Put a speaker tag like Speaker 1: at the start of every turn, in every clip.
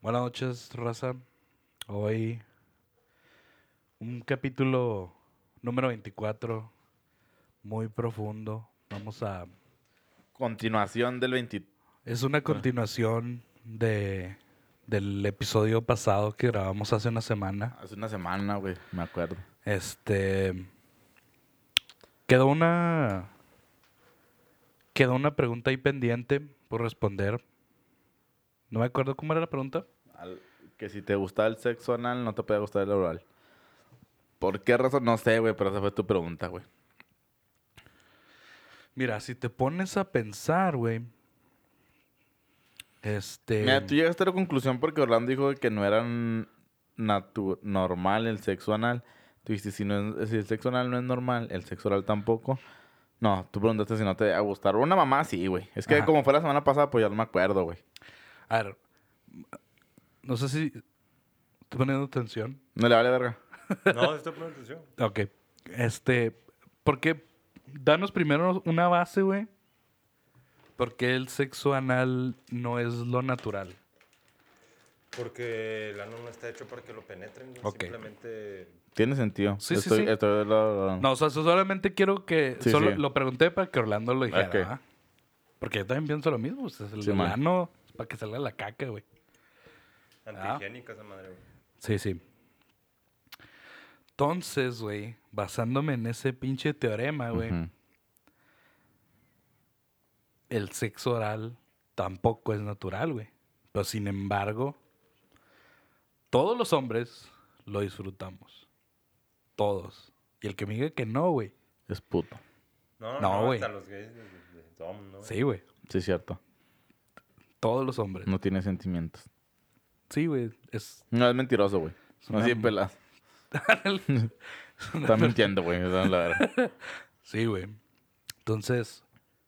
Speaker 1: Buenas noches, raza. Hoy un capítulo número 24, muy profundo. Vamos a...
Speaker 2: Continuación del 20.
Speaker 1: Es una continuación de, del episodio pasado que grabamos hace una semana.
Speaker 2: Hace una semana, güey, me acuerdo.
Speaker 1: Este... Quedó una... Quedó una pregunta ahí pendiente por responder. No me acuerdo cómo era la pregunta.
Speaker 2: Al- que si te gusta el sexo anal, no te puede gustar el oral. ¿Por qué razón? No sé, güey, pero esa fue tu pregunta, güey.
Speaker 1: Mira, si te pones a pensar, güey. Este.
Speaker 2: Mira, tú llegaste a la conclusión porque Orlando dijo que no era normal el sexo anal. Tú dijiste, si, no es- si el sexo anal no es normal, el sexo oral tampoco. No, tú preguntaste si no te va a gustar. Una mamá sí, güey. Es que
Speaker 1: Ajá.
Speaker 2: como fue la semana pasada, pues ya no me acuerdo, güey.
Speaker 1: A ver. No sé si. ¿Estoy poniendo atención?
Speaker 2: No le vale verga.
Speaker 3: No, estoy poniendo atención.
Speaker 1: Ok. Este. Porque. Danos primero una base, güey. Porque el sexo anal no es lo natural.
Speaker 3: Porque el ano no está hecho para que lo penetren. güey.
Speaker 1: Ok.
Speaker 3: Simplemente.
Speaker 2: Tiene sentido.
Speaker 1: Sí, sí,
Speaker 2: estoy,
Speaker 1: sí.
Speaker 2: estoy del lado-
Speaker 1: No, o sea, solamente quiero que.
Speaker 2: Sí,
Speaker 1: solo
Speaker 2: sí.
Speaker 1: lo pregunté para que Orlando lo dijera.
Speaker 2: Ok.
Speaker 1: ¿verdad? Porque yo también pienso lo mismo. pues, el
Speaker 2: Sí, man.
Speaker 1: ano para que salga la caca, güey.
Speaker 3: Antihigiénica esa madre, güey.
Speaker 1: Sí, sí. Entonces, güey, basándome en ese pinche teorema, güey,
Speaker 2: Ujú.
Speaker 1: el sexo oral tampoco es natural, güey. Pero sin embargo, todos los hombres lo disfrutamos. Todos. Y el que me diga que no, güey.
Speaker 2: Es puto.
Speaker 3: No,
Speaker 1: No,
Speaker 3: no,
Speaker 1: güey.
Speaker 3: hasta los gays de- de- ¿no?
Speaker 1: Sí, güey.
Speaker 2: Sí, es cierto.
Speaker 1: Todos los hombres.
Speaker 2: No tiene sentimientos.
Speaker 1: Sí, güey. Es.
Speaker 2: No, es mentiroso, güey. No así pelas. Está mintiendo, güey. esa es la verdad.
Speaker 1: Sí, güey. Entonces,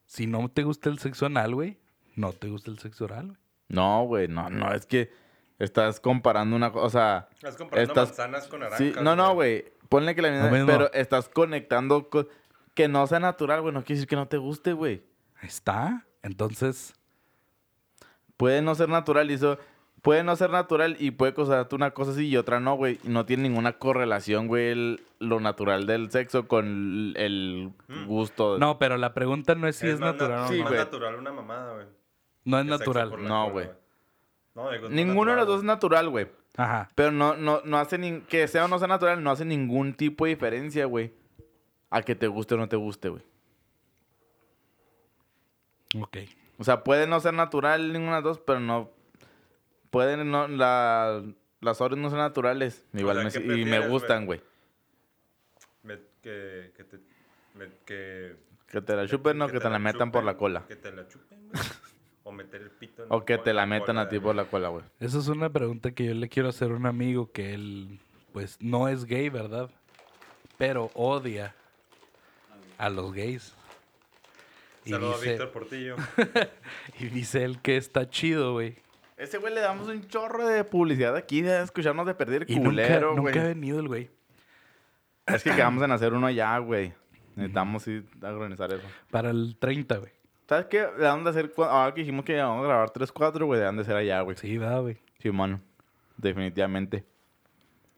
Speaker 1: si no te gusta el sexo anal, güey, no te gusta el sexo oral, güey.
Speaker 2: No, güey. No, no. Es que estás comparando una cosa. O sea...
Speaker 3: Estás comparando
Speaker 2: Estás-
Speaker 3: manzanas con naranjas.
Speaker 2: Sí, no, no, güey. Ponle que la misma... Pero estás conectando... co- Que no sea natural, güey. No quiere decir que no te guste, güey.
Speaker 1: Ahí está. Entonces,
Speaker 2: Puede no ser natural y eso... Puede no ser natural y puede causarte una cosa así y otra no, güey. Y no tiene ninguna correlación, güey, el- lo natural del sexo con el
Speaker 3: Mm.
Speaker 2: gusto.
Speaker 1: no, pero la pregunta no es si es,
Speaker 3: na-
Speaker 1: natural o
Speaker 2: Sí,
Speaker 1: no.
Speaker 2: güey.
Speaker 3: natural una mamada, güey.
Speaker 1: No es
Speaker 3: El
Speaker 1: natural.
Speaker 2: No, güey.
Speaker 3: No, digo, es
Speaker 2: Ninguno de los dos es
Speaker 3: natural,
Speaker 2: natural, güey.
Speaker 1: Ajá.
Speaker 2: Pero no, no, no hace ni... Que sea o no sea natural, no hace ningún tipo de diferencia, güey. A que te guste o no te guste, güey.
Speaker 1: Ok.
Speaker 2: O sea, puede no ser natural ninguna de las dos, pero no... Pueden no... La, las obras no son naturales. Igual
Speaker 3: sea,
Speaker 2: me,
Speaker 3: ¿qué
Speaker 2: y me gustan, güey.
Speaker 3: Que, que te... me- que,
Speaker 2: Que te la chupen o que, te la metan por la cola.
Speaker 3: Que te la chupen, güey. O meter el pito en
Speaker 2: O que te la metan
Speaker 3: cola
Speaker 2: a ti por la cola, güey.
Speaker 1: Esa es una pregunta que yo le quiero hacer a un amigo que él, pues, no es gay, ¿verdad? Pero odia a los gays. Y
Speaker 3: Saludos a
Speaker 1: dice,
Speaker 3: Víctor Portillo.
Speaker 1: y dice él que está chido, güey.
Speaker 2: Ese güey le damos un chorro de publicidad aquí de escucharnos de perder
Speaker 1: Y
Speaker 2: culero,
Speaker 1: nunca,
Speaker 2: güey.
Speaker 1: nunca ha venido el güey.
Speaker 2: Es que quedamos en hacer uno ya, güey. Necesitamos sí organizar eso.
Speaker 1: Para el 30, güey.
Speaker 2: ¿Sabes qué? Le dan de hacer... Ahora que dijimos que vamos a grabar 3, 4, güey, dan de ser allá, güey.
Speaker 1: Sí, va, güey.
Speaker 2: Sí, mano. Definitivamente.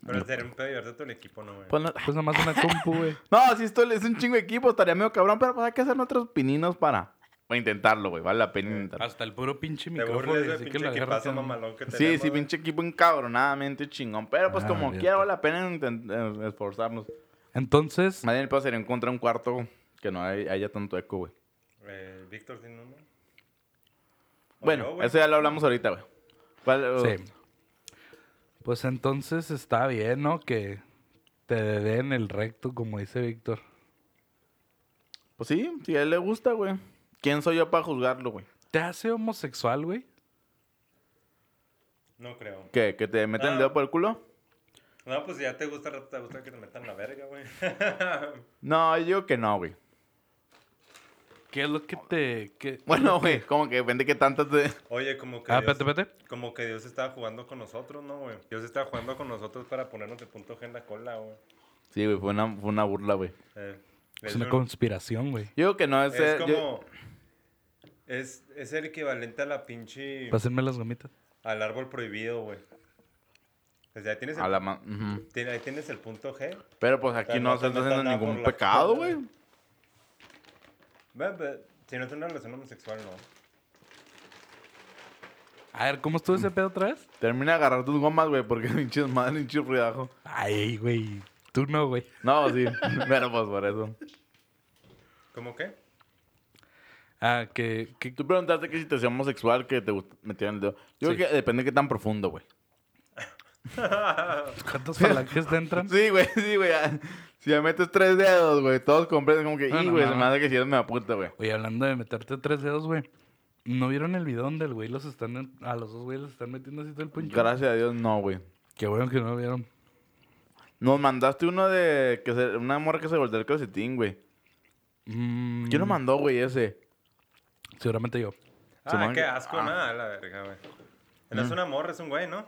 Speaker 3: Pero sería un pedo llevarte todo el equipo, ¿no, güey?
Speaker 2: Pues no,
Speaker 1: Pues nomás una compu, güey.
Speaker 2: no, sí, esto es un chingo de equipo. Estaría medio cabrón, pero pues hay que hacer nuestros pininos para... Para intentarlo, güey. Vale la pena intentarlo.
Speaker 1: Hasta el puro pinche
Speaker 3: Te
Speaker 1: micrófono.
Speaker 3: burles del
Speaker 1: así que agarras
Speaker 3: equipazo mamalón que
Speaker 2: Sí,
Speaker 3: tenemos,
Speaker 2: sí,
Speaker 3: güey.
Speaker 2: pinche equipo encabronadamente chingón. Pero pues
Speaker 1: Ah,
Speaker 2: como quiera, vale la pena eh, esforzarnos.
Speaker 1: Entonces,
Speaker 2: Más bien el pedo sería encontrar un cuarto que no hay- haya tanto eco, güey.
Speaker 3: Eh, Víctor tiene uno. O
Speaker 2: Bueno,
Speaker 3: yo,
Speaker 2: eso ya lo hablamos ahorita, güey. ¿Cuál-
Speaker 1: sí. Pues entonces está bien, ¿no? Que te den el recto, como dice Víctor.
Speaker 2: Pues sí, si a él le gusta, güey. ¿Quién soy yo para juzgarlo, güey?
Speaker 1: ¿Te hace homosexual, güey?
Speaker 3: No creo.
Speaker 2: ¿Qué? ¿Que te meten el
Speaker 3: Ah.
Speaker 2: dedo por el culo?
Speaker 3: No, pues si ya te gusta, te gusta que te metan la verga, güey.
Speaker 2: No, yo digo que no, güey.
Speaker 1: ¿Qué es lo que te...? qué-
Speaker 2: Bueno, güey, como que depende que tantas te...
Speaker 3: Oye, como que
Speaker 1: Ah,
Speaker 3: Dios,
Speaker 1: espérate, espérate.
Speaker 3: como que Dios estaba jugando con nosotros, ¿no, güey? Dios estaba jugando con nosotros para ponernos el punto G en la cola, güey.
Speaker 2: Sí, güey, fue una, fue una burla, güey.
Speaker 3: Eh,
Speaker 1: Es
Speaker 3: es
Speaker 1: una
Speaker 3: un-
Speaker 1: conspiración, güey.
Speaker 2: Yo digo que no es...
Speaker 3: es
Speaker 2: eh,
Speaker 3: como...
Speaker 2: yo-
Speaker 3: Es, es el equivalente a la pinche...
Speaker 1: Pásenme las gomitas.
Speaker 3: Al árbol prohibido, güey. O sea, ahí tienes el,
Speaker 2: A la ma- ujú.
Speaker 3: tiene- ahí tienes el punto G.
Speaker 2: Pero pues aquí no
Speaker 3: no
Speaker 2: estás
Speaker 3: te metas
Speaker 2: haciendo ningún pecado, güey.
Speaker 3: Si no es una relación homosexual, no.
Speaker 1: A ver, ¿cómo estuvo ese pedo otra vez?
Speaker 2: Termina de agarrar tus gomas, güey, porque pinches madre, pinche ruidajo.
Speaker 1: Ay, güey. Tú no, güey.
Speaker 2: No, sí. Pero pues por eso.
Speaker 3: ¿Cómo qué?
Speaker 1: Ah, que, que
Speaker 2: Tú preguntaste que si te hacía homosexual, que te gust- metieran el dedo. Yo
Speaker 1: Sí.
Speaker 2: creo que depende de qué tan profundo, güey.
Speaker 1: ¿Cuántas falanges te entran?
Speaker 2: Sí, güey, sí, güey. Si me metes tres dedos, güey, todos comprenden como que,
Speaker 1: No,
Speaker 2: y, güey,
Speaker 1: no.
Speaker 2: se me hace que si eres me puta, güey.
Speaker 1: Oye, hablando de meterte tres dedos, güey. ¿No vieron el video donde el güey los están... A los dos güeyes los están metiendo así todo el poncho?
Speaker 2: Gracias a Dios, no, güey.
Speaker 1: Qué bueno que no lo vieron.
Speaker 2: Nos mandaste uno de que se, una morra que se volteó el calcetín, güey.
Speaker 1: Mm,
Speaker 2: ¿Quién lo mandó, güey, ese?
Speaker 1: Seguramente yo.
Speaker 3: Ah,
Speaker 2: Simón,
Speaker 3: qué
Speaker 2: que-
Speaker 3: asco,
Speaker 2: ah.
Speaker 3: nada, la verga, güey. No es una morra, es un güey, ¿no?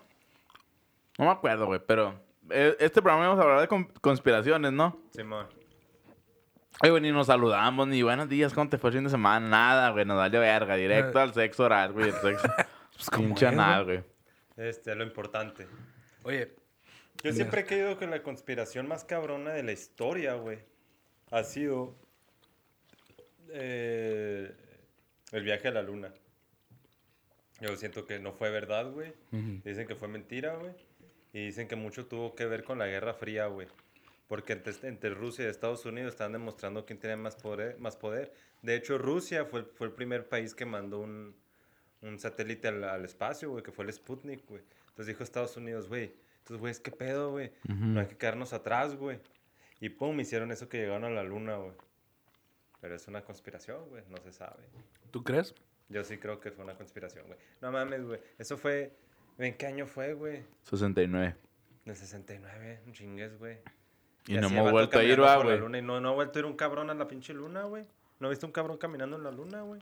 Speaker 2: No me acuerdo, güey, pero este programa vamos a hablar de con- conspiraciones, ¿no?
Speaker 3: Simón.
Speaker 2: Ay, güey, ni nos saludamos, ni buenos días, ¿cómo te fue el fin de semana? Nada, güey, nos vale verga, directo al sexo oral, güey, el sexo.
Speaker 1: Pues, ¿cómo
Speaker 2: Pinche
Speaker 1: es,
Speaker 2: anal, güey.
Speaker 3: Este, lo importante.
Speaker 1: Oye,
Speaker 3: Yo siempre he creído que la conspiración más cabrona de la historia, güey, ha sido eh, el viaje a la luna. Yo siento que no fue verdad, güey. Dicen que fue mentira, güey. Y dicen que mucho tuvo que ver con la Guerra Fría, güey. Porque entre, entre Rusia y Estados Unidos están demostrando quién tenía más poder. Más poder. De hecho, Rusia fue, fue el primer país que mandó un, un satélite al, al espacio, güey, que fue el Sputnik, güey. Entonces dijo Estados Unidos, güey, entonces, güey, ¿qué pedo, güey? No hay que quedarnos atrás, güey. Y pum, hicieron eso que llegaron a la luna, güey. Pero es una conspiración, güey, no se sabe.
Speaker 1: ¿tú crees?
Speaker 3: Yo sí creo que fue una conspiración, güey. No mames, güey. Eso fue. ¿En qué año fue, güey?
Speaker 2: 69.
Speaker 3: Del 69, un chingues, güey.
Speaker 2: Y no
Speaker 3: así el
Speaker 2: hemos vuelto a ir, güey.
Speaker 3: luna Y no, no ha vuelto a ir un cabrón a la pinche luna, güey. ¿No viste un cabrón caminando en la luna, güey?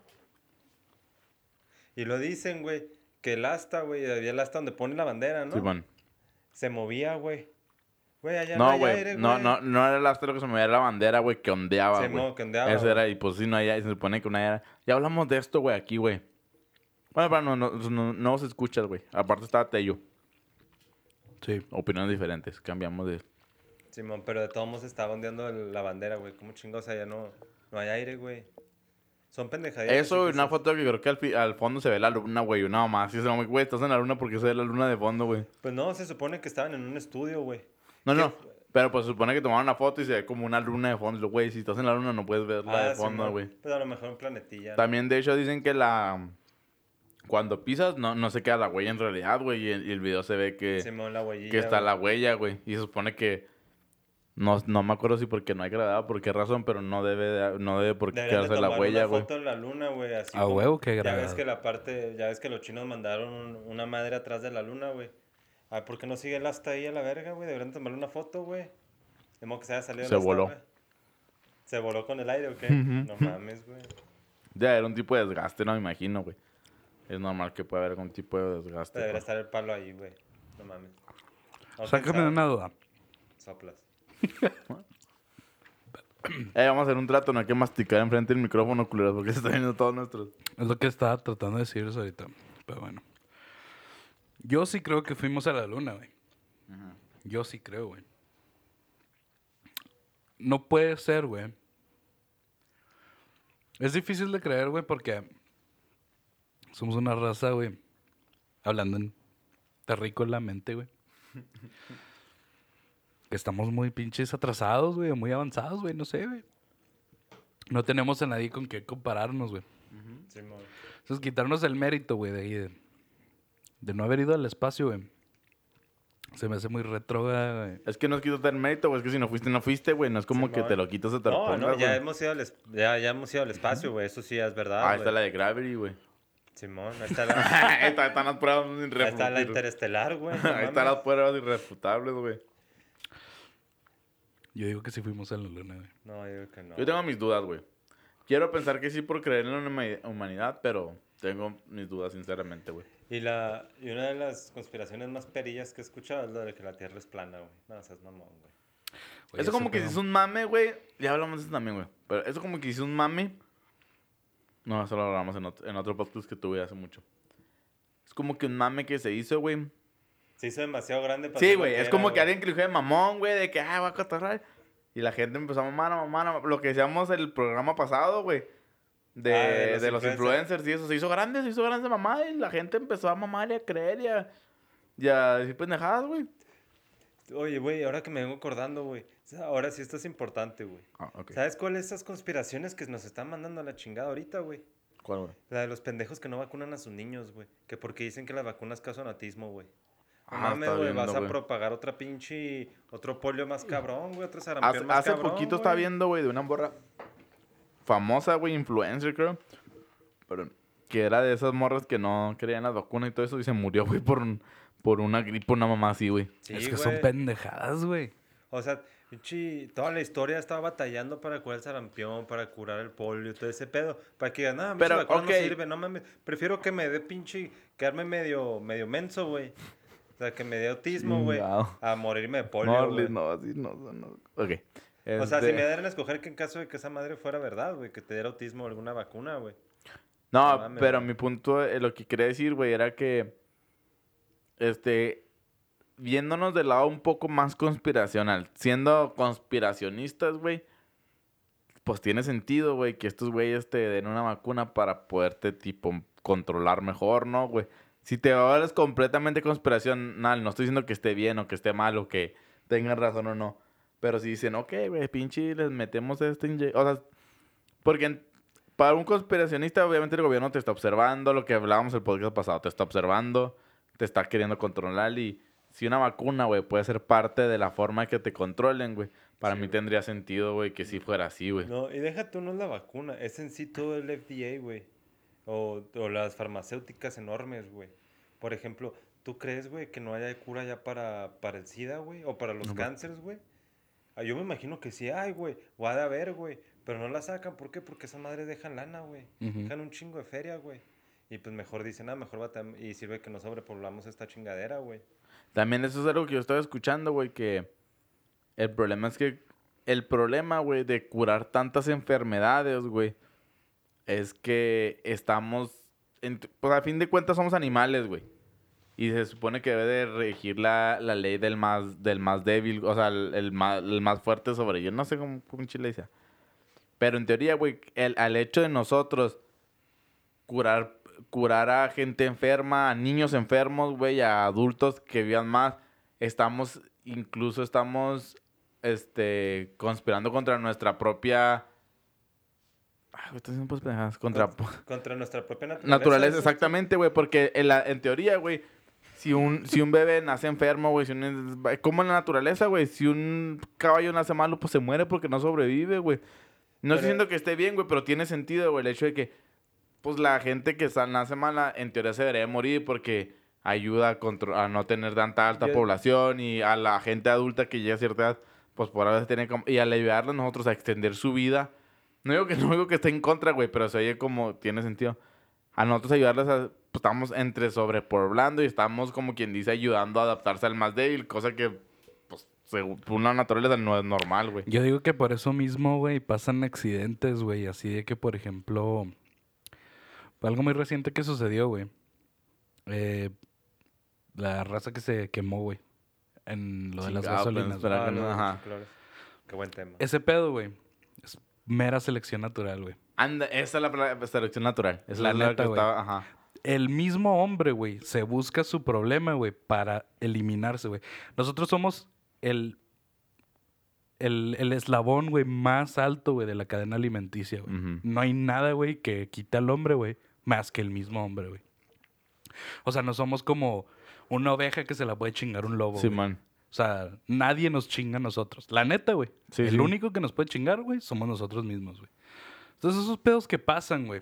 Speaker 3: Y lo dicen, güey, que el asta, güey, había el asta donde pone la bandera, ¿no?
Speaker 2: Simón.
Speaker 3: Se movía, güey. Güey, allá no,
Speaker 2: No, güey.
Speaker 3: aire,
Speaker 2: No, no, no era el astro que se movía, era la bandera, güey, que ondeaba, güey.
Speaker 3: mo- que ondeaba,
Speaker 2: Eso era, y pues sí, no hay aire, se supone que no hay aire. Ya hablamos de esto, güey, aquí, güey. Bueno, pero no, no, no, no se escucha, güey. Aparte estaba Tello.
Speaker 1: Sí.
Speaker 2: Opiniones diferentes. Cambiamos de...
Speaker 3: Simón, pero de todos modos estaba ondeando la bandera, güey. ¿Cómo chingos allá no, no hay aire, güey? Son pendejadillas.
Speaker 2: Eso, una foto que creo que al, fi- al fondo se ve la luna, güey. Una más. Y es como, güey, estás en la luna porque se ve la luna de fondo, güey.
Speaker 3: se- Pues no, se supone que estaban en un estudio, güey.
Speaker 2: No,
Speaker 3: ¿Qué
Speaker 2: no. Pero pues se supone que tomaron una foto y se ve como una luna de fondo. Güey, si estás en la luna no puedes ver la de fondo,
Speaker 3: Ah, Simón.
Speaker 2: güey.
Speaker 3: Pues a lo mejor un planetilla. ¿no?
Speaker 2: También, de hecho, dicen que la... Cuando pisas, no, no se queda la huella en realidad, güey. Y, el- y el video se ve que,
Speaker 3: Simón, la huellilla.
Speaker 2: que está
Speaker 3: güey.
Speaker 2: la huella, güey. Y se supone que... No, no me acuerdo si porque no hay gravedad, por qué razón, pero no debe, de- no debe por qué
Speaker 3: Deberían de
Speaker 2: quedarse la huella, güey.
Speaker 3: foto en la luna, güey. así
Speaker 1: A
Speaker 3: como-
Speaker 1: huevo que
Speaker 3: Ya ves que la parte, ya ves que los chinos mandaron un- una madre atrás de la luna, güey. Ah, ¿por qué no sigue el asta ahí a la verga, güey? Deberían tomarle una foto, güey. De modo que se haya salido
Speaker 2: Se
Speaker 3: el
Speaker 2: voló.
Speaker 3: güey. ¿Se voló con el aire o qué? No mames, güey.
Speaker 2: Ya era un tipo de desgaste, no me imagino, güey. Es normal que pueda haber algún tipo de desgaste.
Speaker 3: Debería
Speaker 2: pues.
Speaker 3: estar el palo ahí, güey. No mames. No,
Speaker 1: Sácame
Speaker 3: sabe.
Speaker 1: una duda.
Speaker 3: Soplas.
Speaker 2: Eh, vamos a hacer un trato, no hay que masticar enfrente del micrófono, culeros, porque se está viendo todos nuestros.
Speaker 1: Es lo que estaba tratando de decir ahorita. Pero bueno. Yo sí creo que fuimos a la luna, güey. Yo sí creo, güey. No puede ser, güey. Es difícil de creer, güey, porque somos una raza, güey. Hablando en terrícolamente, güey. que estamos muy pinches atrasados, güey, muy avanzados, güey, no sé, güey. No tenemos a nadie con qué compararnos, güey.
Speaker 3: Simón.
Speaker 1: Entonces, quitarnos el mérito, güey, de ahí, de, de no haber ido al espacio, güey. Se me hace muy retrógrada, güey.
Speaker 2: Es que no es quitarte el mérito, güey. Es que si no fuiste, no fuiste, güey. No es como que te lo quitas o te lo
Speaker 3: No,
Speaker 2: pongas,
Speaker 3: no, ya
Speaker 2: güey.
Speaker 3: hemos ido al, ya, ya hemos ido al espacio, güey. Eso sí es verdad,
Speaker 2: Ah, está
Speaker 3: güey.
Speaker 2: la de Gravity, güey.
Speaker 3: Simón, ahí está la,
Speaker 2: Está- Están las pruebas
Speaker 3: ahí está la
Speaker 2: irrefutables.
Speaker 3: interestelar, güey. no
Speaker 2: Ahí están las pruebas irrefutables, güey.
Speaker 1: Yo digo que sí fuimos a la luna, güey.
Speaker 3: No, yo digo que no.
Speaker 2: Yo tengo mis dudas, güey. Quiero pensar que sí por creer en la huma- humanidad, pero tengo mis dudas, sinceramente, güey.
Speaker 3: Y, la, y una de las conspiraciones más perillas que he escuchado es la de que la Tierra es plana, güey. No, seas mamón, güey.
Speaker 1: Oye,
Speaker 2: eso como que si es un mame, güey. Ya hablamos de eso también, güey. Pero eso como que si es un mame. No, eso lo hablamos en otro, en otro podcast que tuve hace mucho. Es como que un mame que se hizo, güey.
Speaker 3: Se hizo demasiado grande para
Speaker 2: Sí, güey. Es como que alguien que dijo de mamón, güey, de que, ah, va a cotorrar. Y la gente empezó a mamar, a mamar, a mamar. Lo que decíamos el programa pasado, güey. De,
Speaker 3: Ah, de
Speaker 2: de
Speaker 3: los influencers.
Speaker 2: y eso. Se hizo grande, se hizo grande de mamá. Y la gente empezó a mamar y a creer y a, y a decir pendejadas, güey.
Speaker 3: Oye, güey, ahora que me vengo acordando, güey. o sea, Ahora sí esto es importante, güey.
Speaker 2: Ah.
Speaker 3: ¿Sabes cuáles esas conspiraciones que nos están mandando a la chingada ahorita, güey?
Speaker 2: ¿Cuál, güey?
Speaker 3: La de los pendejos que no vacunan a sus niños, güey. Que porque dicen que las vacunas causan autismo, güey. No
Speaker 2: Ah,
Speaker 3: mames, güey, vas a propagar otra pinche... Otro polio más cabrón, güey. Otro
Speaker 2: Hace,
Speaker 3: sarampión más
Speaker 2: hace
Speaker 3: cabrón,
Speaker 2: poquito estaba
Speaker 3: güey.
Speaker 2: viendo, güey, de una morra famosa, güey, influencer, creo. Pero que era de esas morras que no creían las vacunas y todo eso. Y se murió, güey, por, un- por una gripe, una mamá así, güey.
Speaker 3: Sí,
Speaker 1: es que
Speaker 3: güey.
Speaker 1: son pendejadas, güey.
Speaker 3: O sea, pinche, toda la historia estaba batallando para curar el sarampión, para curar el polio, todo ese pedo. Para que digan, nada,
Speaker 2: Pero,
Speaker 3: Pero, vacuna
Speaker 2: ok.
Speaker 3: no sirve, no mames. Prefiero que me dé pinche, quedarme medio, medio menso, güey. O sea, que me dé autismo, güey, a morirme de polio,
Speaker 2: Morley,
Speaker 3: güey.
Speaker 2: no, así no, no, no. Ok.
Speaker 3: O sea, si
Speaker 2: Este-
Speaker 3: me dieran a escoger que en caso de que esa madre fuera verdad, güey, que te diera autismo o alguna vacuna, güey.
Speaker 2: No,
Speaker 3: No mames,
Speaker 2: pero
Speaker 3: güey.
Speaker 2: mi punto, eh, lo que quería decir, güey, era que, este, viéndonos del lado un poco más conspiracional, siendo conspiracionistas, güey, pues tiene sentido, güey, que estos güeyes te den una vacuna para poderte, tipo, controlar mejor, ¿no, güey? Si te hablas completamente conspiracional, no estoy diciendo que esté bien o que esté mal o que tengan razón o no, pero si dicen, ok, güey, pinche, les metemos este inye-", O sea, porque para un conspiracionista, obviamente el gobierno te está observando, lo que hablábamos el podcast pasado, te está observando, te está queriendo controlar y si una vacuna, güey, puede ser parte de la forma que te controlen, güey, para
Speaker 3: Sí,
Speaker 2: mí tendría sentido, güey, que si fuera así, güey.
Speaker 3: No, y deja tú no es la vacuna, es en sí todo el FDA, güey. O, o las farmacéuticas enormes, güey. Por ejemplo, ¿tú crees, güey, que no haya cura ya para, para el SIDA, güey? O para los
Speaker 2: No,
Speaker 3: cánceres, güey. Ah, yo me imagino que sí hay, güey. O ha de haber, güey. Pero no la sacan, ¿por qué? Porque esas madres dejan lana, güey. Dejan un chingo de feria, güey. Y pues mejor dicen, ah, mejor batam- y sirve que no sobrepoblamos esta chingadera, güey.
Speaker 2: También eso es algo que yo estaba escuchando, güey, que el problema es que el problema, güey, de curar tantas enfermedades, güey, es que estamos, en- pues a fin de cuentas somos animales, güey. Y se supone que debe de regir la, la ley del más, del más débil, o sea, el, el más, el más fuerte sobre yo. No sé cómo, cómo chile dice. Pero en teoría, güey, el, al hecho de nosotros curar, curar a gente enferma, a niños enfermos, güey, a adultos que vivan más. Estamos, incluso estamos, este, conspirando contra nuestra propia... Ay, güey, estoy diciendo pues pendejadas. Contra...
Speaker 3: Contra nuestra propia naturaleza.
Speaker 2: Naturaleza, exactamente, güey, porque en, la, en teoría, güey, si un, si un bebé nace enfermo, güey, si un, como en la naturaleza, güey, si un caballo nace malo, pues se muere porque no sobrevive, güey. No estoy diciendo que esté bien, güey, pero tiene sentido, güey, el hecho de que, pues la gente que sa- nace mala, en teoría se debería morir porque ayuda a, contro- a no tener tanta alta
Speaker 3: Yo-
Speaker 2: población y a la gente adulta que llega a cierta edad, pues por a veces tiene como, y al ayudarle a nosotros a extender su vida. No digo que no digo que esté en contra, güey, pero se oye como tiene sentido. A nosotros ayudarles a, pues, estamos entre sobrepoblando y estamos como quien dice ayudando a adaptarse al más débil, cosa que, pues, según una naturaleza no es normal, güey.
Speaker 1: Yo digo que por eso mismo, güey, pasan accidentes, güey. Así de que, por ejemplo, algo muy reciente que sucedió, güey. Eh, la raza que se quemó, güey. En lo de las
Speaker 2: Chingado, pues,
Speaker 1: gasolinas.
Speaker 2: espera.
Speaker 1: güey.
Speaker 3: Ah,
Speaker 2: que no-
Speaker 3: los
Speaker 2: ajá.
Speaker 3: Qué buen tema.
Speaker 1: Ese pedo, güey. Es mera selección natural, güey.
Speaker 2: Anda, esa es la pla- selección natural. Esa
Speaker 1: La
Speaker 2: es la
Speaker 1: neta,
Speaker 2: que
Speaker 1: güey.
Speaker 2: estaba, ajá.
Speaker 1: El mismo hombre, güey, se busca su problema, güey, para eliminarse, güey. Nosotros somos el, el, el eslabón, güey, más alto, güey, de la cadena alimenticia, güey.
Speaker 2: Ujú.
Speaker 1: No hay nada, güey, que quite al hombre, güey, más que el mismo hombre, güey. O sea, no somos como una oveja que se la puede chingar un lobo.
Speaker 2: Sí,
Speaker 1: güey.
Speaker 2: man.
Speaker 1: O sea, nadie nos chinga a nosotros. La neta, güey.
Speaker 2: Sí,
Speaker 1: el
Speaker 2: sí.
Speaker 1: único que nos puede chingar, güey, somos nosotros mismos, güey. Entonces, esos pedos que pasan, güey.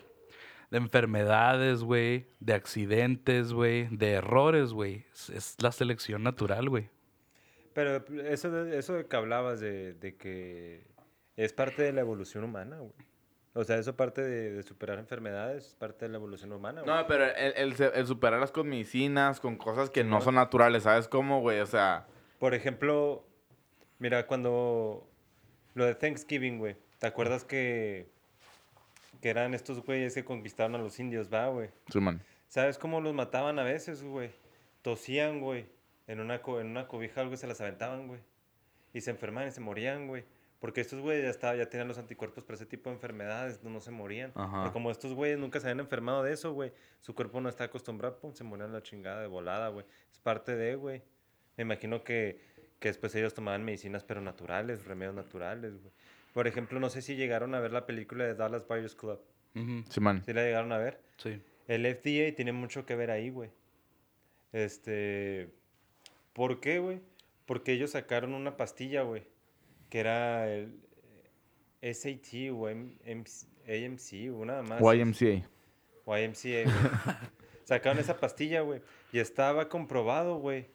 Speaker 1: De enfermedades, güey. De accidentes, güey. De errores, güey. Es, es la selección natural, güey.
Speaker 3: Pero eso de, eso de que hablabas de, de que es parte de la evolución humana, güey. O sea, eso parte de, de superar enfermedades, es parte de la evolución humana, güey.
Speaker 2: No, pero el, el, el superarlas con medicinas, con cosas que no son naturales, ¿sabes cómo, güey? O sea,
Speaker 3: Por ejemplo, mira, cuando lo de Thanksgiving, güey, ¿te acuerdas que que eran estos güeyes que conquistaron a los indios, va, güey.
Speaker 2: Simón.
Speaker 3: ¿Sabes cómo los mataban a veces, güey? Tosían, güey. En una, co- en una cobija algo se las aventaban, güey. Y se enfermaban y se morían, güey. Porque estos güeyes ya, estaba, ya tenían los anticuerpos para ese tipo de enfermedades, no, no se morían.
Speaker 2: Ajá.
Speaker 3: Pero como estos güeyes nunca se habían enfermado de eso, güey, su cuerpo no está acostumbrado, pum, se morían la chingada de volada, güey. Es parte de, güey. Me imagino que, que después ellos tomaban medicinas, pero naturales, remedios naturales, güey. Por ejemplo, no sé si llegaron a ver la película de Dallas Buyers Club.
Speaker 1: Ujú,
Speaker 2: Simón.
Speaker 3: ¿Sí la llegaron a ver?
Speaker 1: Sí.
Speaker 3: El FDA tiene mucho que ver ahí, güey. Este. ¿Por qué, güey? Porque ellos sacaron una pastilla, güey. Que era el SAT o AMC, una más.
Speaker 2: YMCA.
Speaker 3: YMCA, güey. Sacaron esa pastilla, güey. Y estaba comprobado, güey,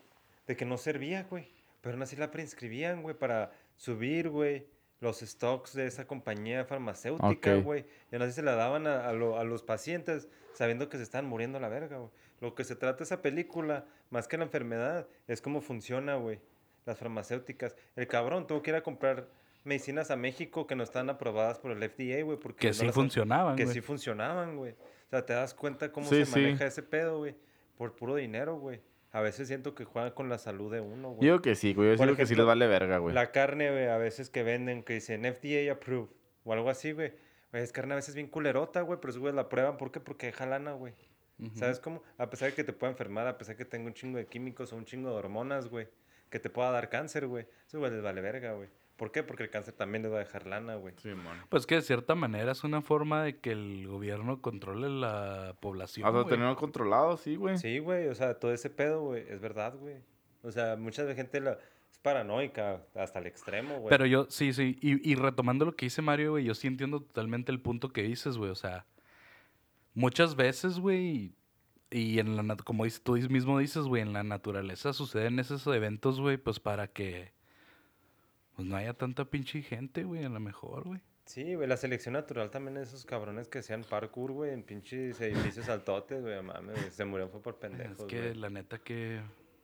Speaker 3: de que no servía, güey. Pero aún así la prescribían, güey, para subir, güey, los stocks de esa compañía farmacéutica, güey. Y aún así se la daban a, a lo- a los pacientes sabiendo que se estaban muriendo a la verga, güey. Lo que se trata esa película, más que la enfermedad, es cómo funciona, güey. Las farmacéuticas. El cabrón tuvo que ir a comprar medicinas a México que no están aprobadas por el FDA, güey. Porque
Speaker 1: Que
Speaker 3: no
Speaker 1: sí funcionaban,
Speaker 3: que
Speaker 1: güey.
Speaker 3: sí funcionaban, güey. O sea, te das cuenta cómo
Speaker 2: Sí,
Speaker 3: se
Speaker 2: sí.
Speaker 3: maneja ese pedo, güey. Por puro dinero, güey. A veces siento que juegan con la salud de uno,
Speaker 2: Yo
Speaker 3: güey.
Speaker 2: digo que sí, güey. Yo
Speaker 3: Por
Speaker 2: que sí les vale verga, güey.
Speaker 3: La carne, güey, a veces que venden que dicen FDA approved o algo así, güey. Es carne a veces bien culerota, güey, pero esos güey la prueban. ¿Por qué? Porque deja lana, güey. ¿Sabes cómo? A pesar de que te pueda enfermar, a pesar de que tenga un chingo de químicos o un chingo de hormonas, güey, que te pueda dar cáncer, güey. Eso, güey, les vale verga, güey. ¿Por qué? Porque el cáncer también les va a dejar lana, güey.
Speaker 2: Simón.
Speaker 1: Pues que de cierta manera es una forma de que el gobierno controle la población.
Speaker 2: Hasta tenerlo controlado, sí, güey.
Speaker 3: Sí, güey, o sea, todo ese pedo, güey, es verdad, güey. O sea, mucha gente la, es paranoica hasta el extremo, güey.
Speaker 1: Pero yo, sí, sí. Y, y retomando lo que dice Mario, güey, yo sí entiendo totalmente el punto que dices, güey. O sea, muchas veces, güey, y en la, nat- como dices, tú mismo dices, güey, en la naturaleza suceden esos eventos, güey, pues para que pues no haya tanta pinche gente, güey, a lo mejor, güey.
Speaker 3: Sí, güey, la selección natural también esos cabrones que hacían parkour, güey, en pinches edificios altotes, güey, mames, güey, se murieron fue por pendejos,
Speaker 1: Es que la neta que...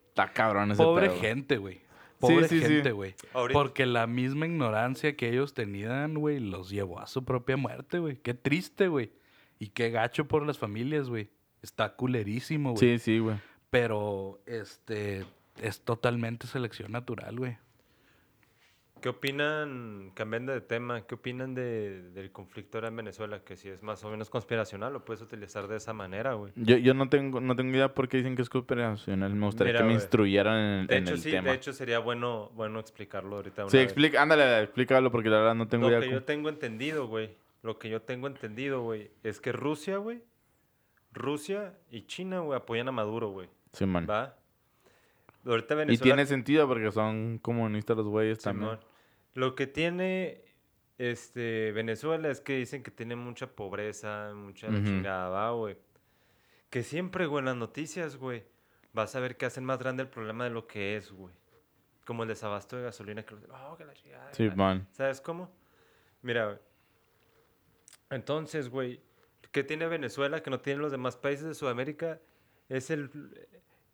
Speaker 2: Está cabrón ese
Speaker 1: Pobre
Speaker 2: pedo,
Speaker 1: gente, güey. Pobre
Speaker 2: sí, sí.
Speaker 1: gente, güey. Porque la misma ignorancia que ellos tenían, güey, los llevó a su propia muerte, güey. Qué triste, güey. Y qué gacho por las familias, güey. Está culerísimo, güey.
Speaker 2: Sí, sí, güey.
Speaker 1: Pero, este, es totalmente selección natural, güey.
Speaker 3: ¿Qué opinan, cambiando de tema, qué opinan de, del conflicto ahora en Venezuela? Que si es más o menos conspiracional, lo puedes utilizar de esa manera, güey.
Speaker 2: Yo, yo no tengo no tengo idea por qué dicen que es conspiracional. Me gustaría
Speaker 3: Mira,
Speaker 2: que me
Speaker 3: güey.
Speaker 2: instruyeran en,
Speaker 3: De
Speaker 2: en
Speaker 3: hecho,
Speaker 2: el
Speaker 3: sí,
Speaker 2: tema.
Speaker 3: de hecho sería bueno, bueno explicarlo ahorita.
Speaker 2: sí,
Speaker 3: vez.
Speaker 2: explica, ándale, explícalo porque la verdad no tengo
Speaker 3: Lo
Speaker 2: idea.
Speaker 3: que yo tengo entendido, güey, lo que yo tengo entendido, güey, es que Rusia, güey, Rusia y China, güey, apoyan a Maduro, güey.
Speaker 2: Sí, man.
Speaker 3: ¿Va? Ahorita
Speaker 2: Y
Speaker 3: Venezuela...
Speaker 2: tiene sentido porque son comunistas los güeyes también.
Speaker 3: Simón. Lo que tiene este Venezuela es que dicen que tiene mucha pobreza, mucha chingada, va, güey. Que siempre, güey, en las noticias, güey, vas a ver que hacen más grande el problema de lo que es, güey. Como el desabasto de gasolina que oh, que la chingada.
Speaker 2: Sí, man.
Speaker 3: ¿Sabes cómo? Mira, güey. Entonces, güey, ¿qué tiene Venezuela que no tienen los demás países de Sudamérica? Es el,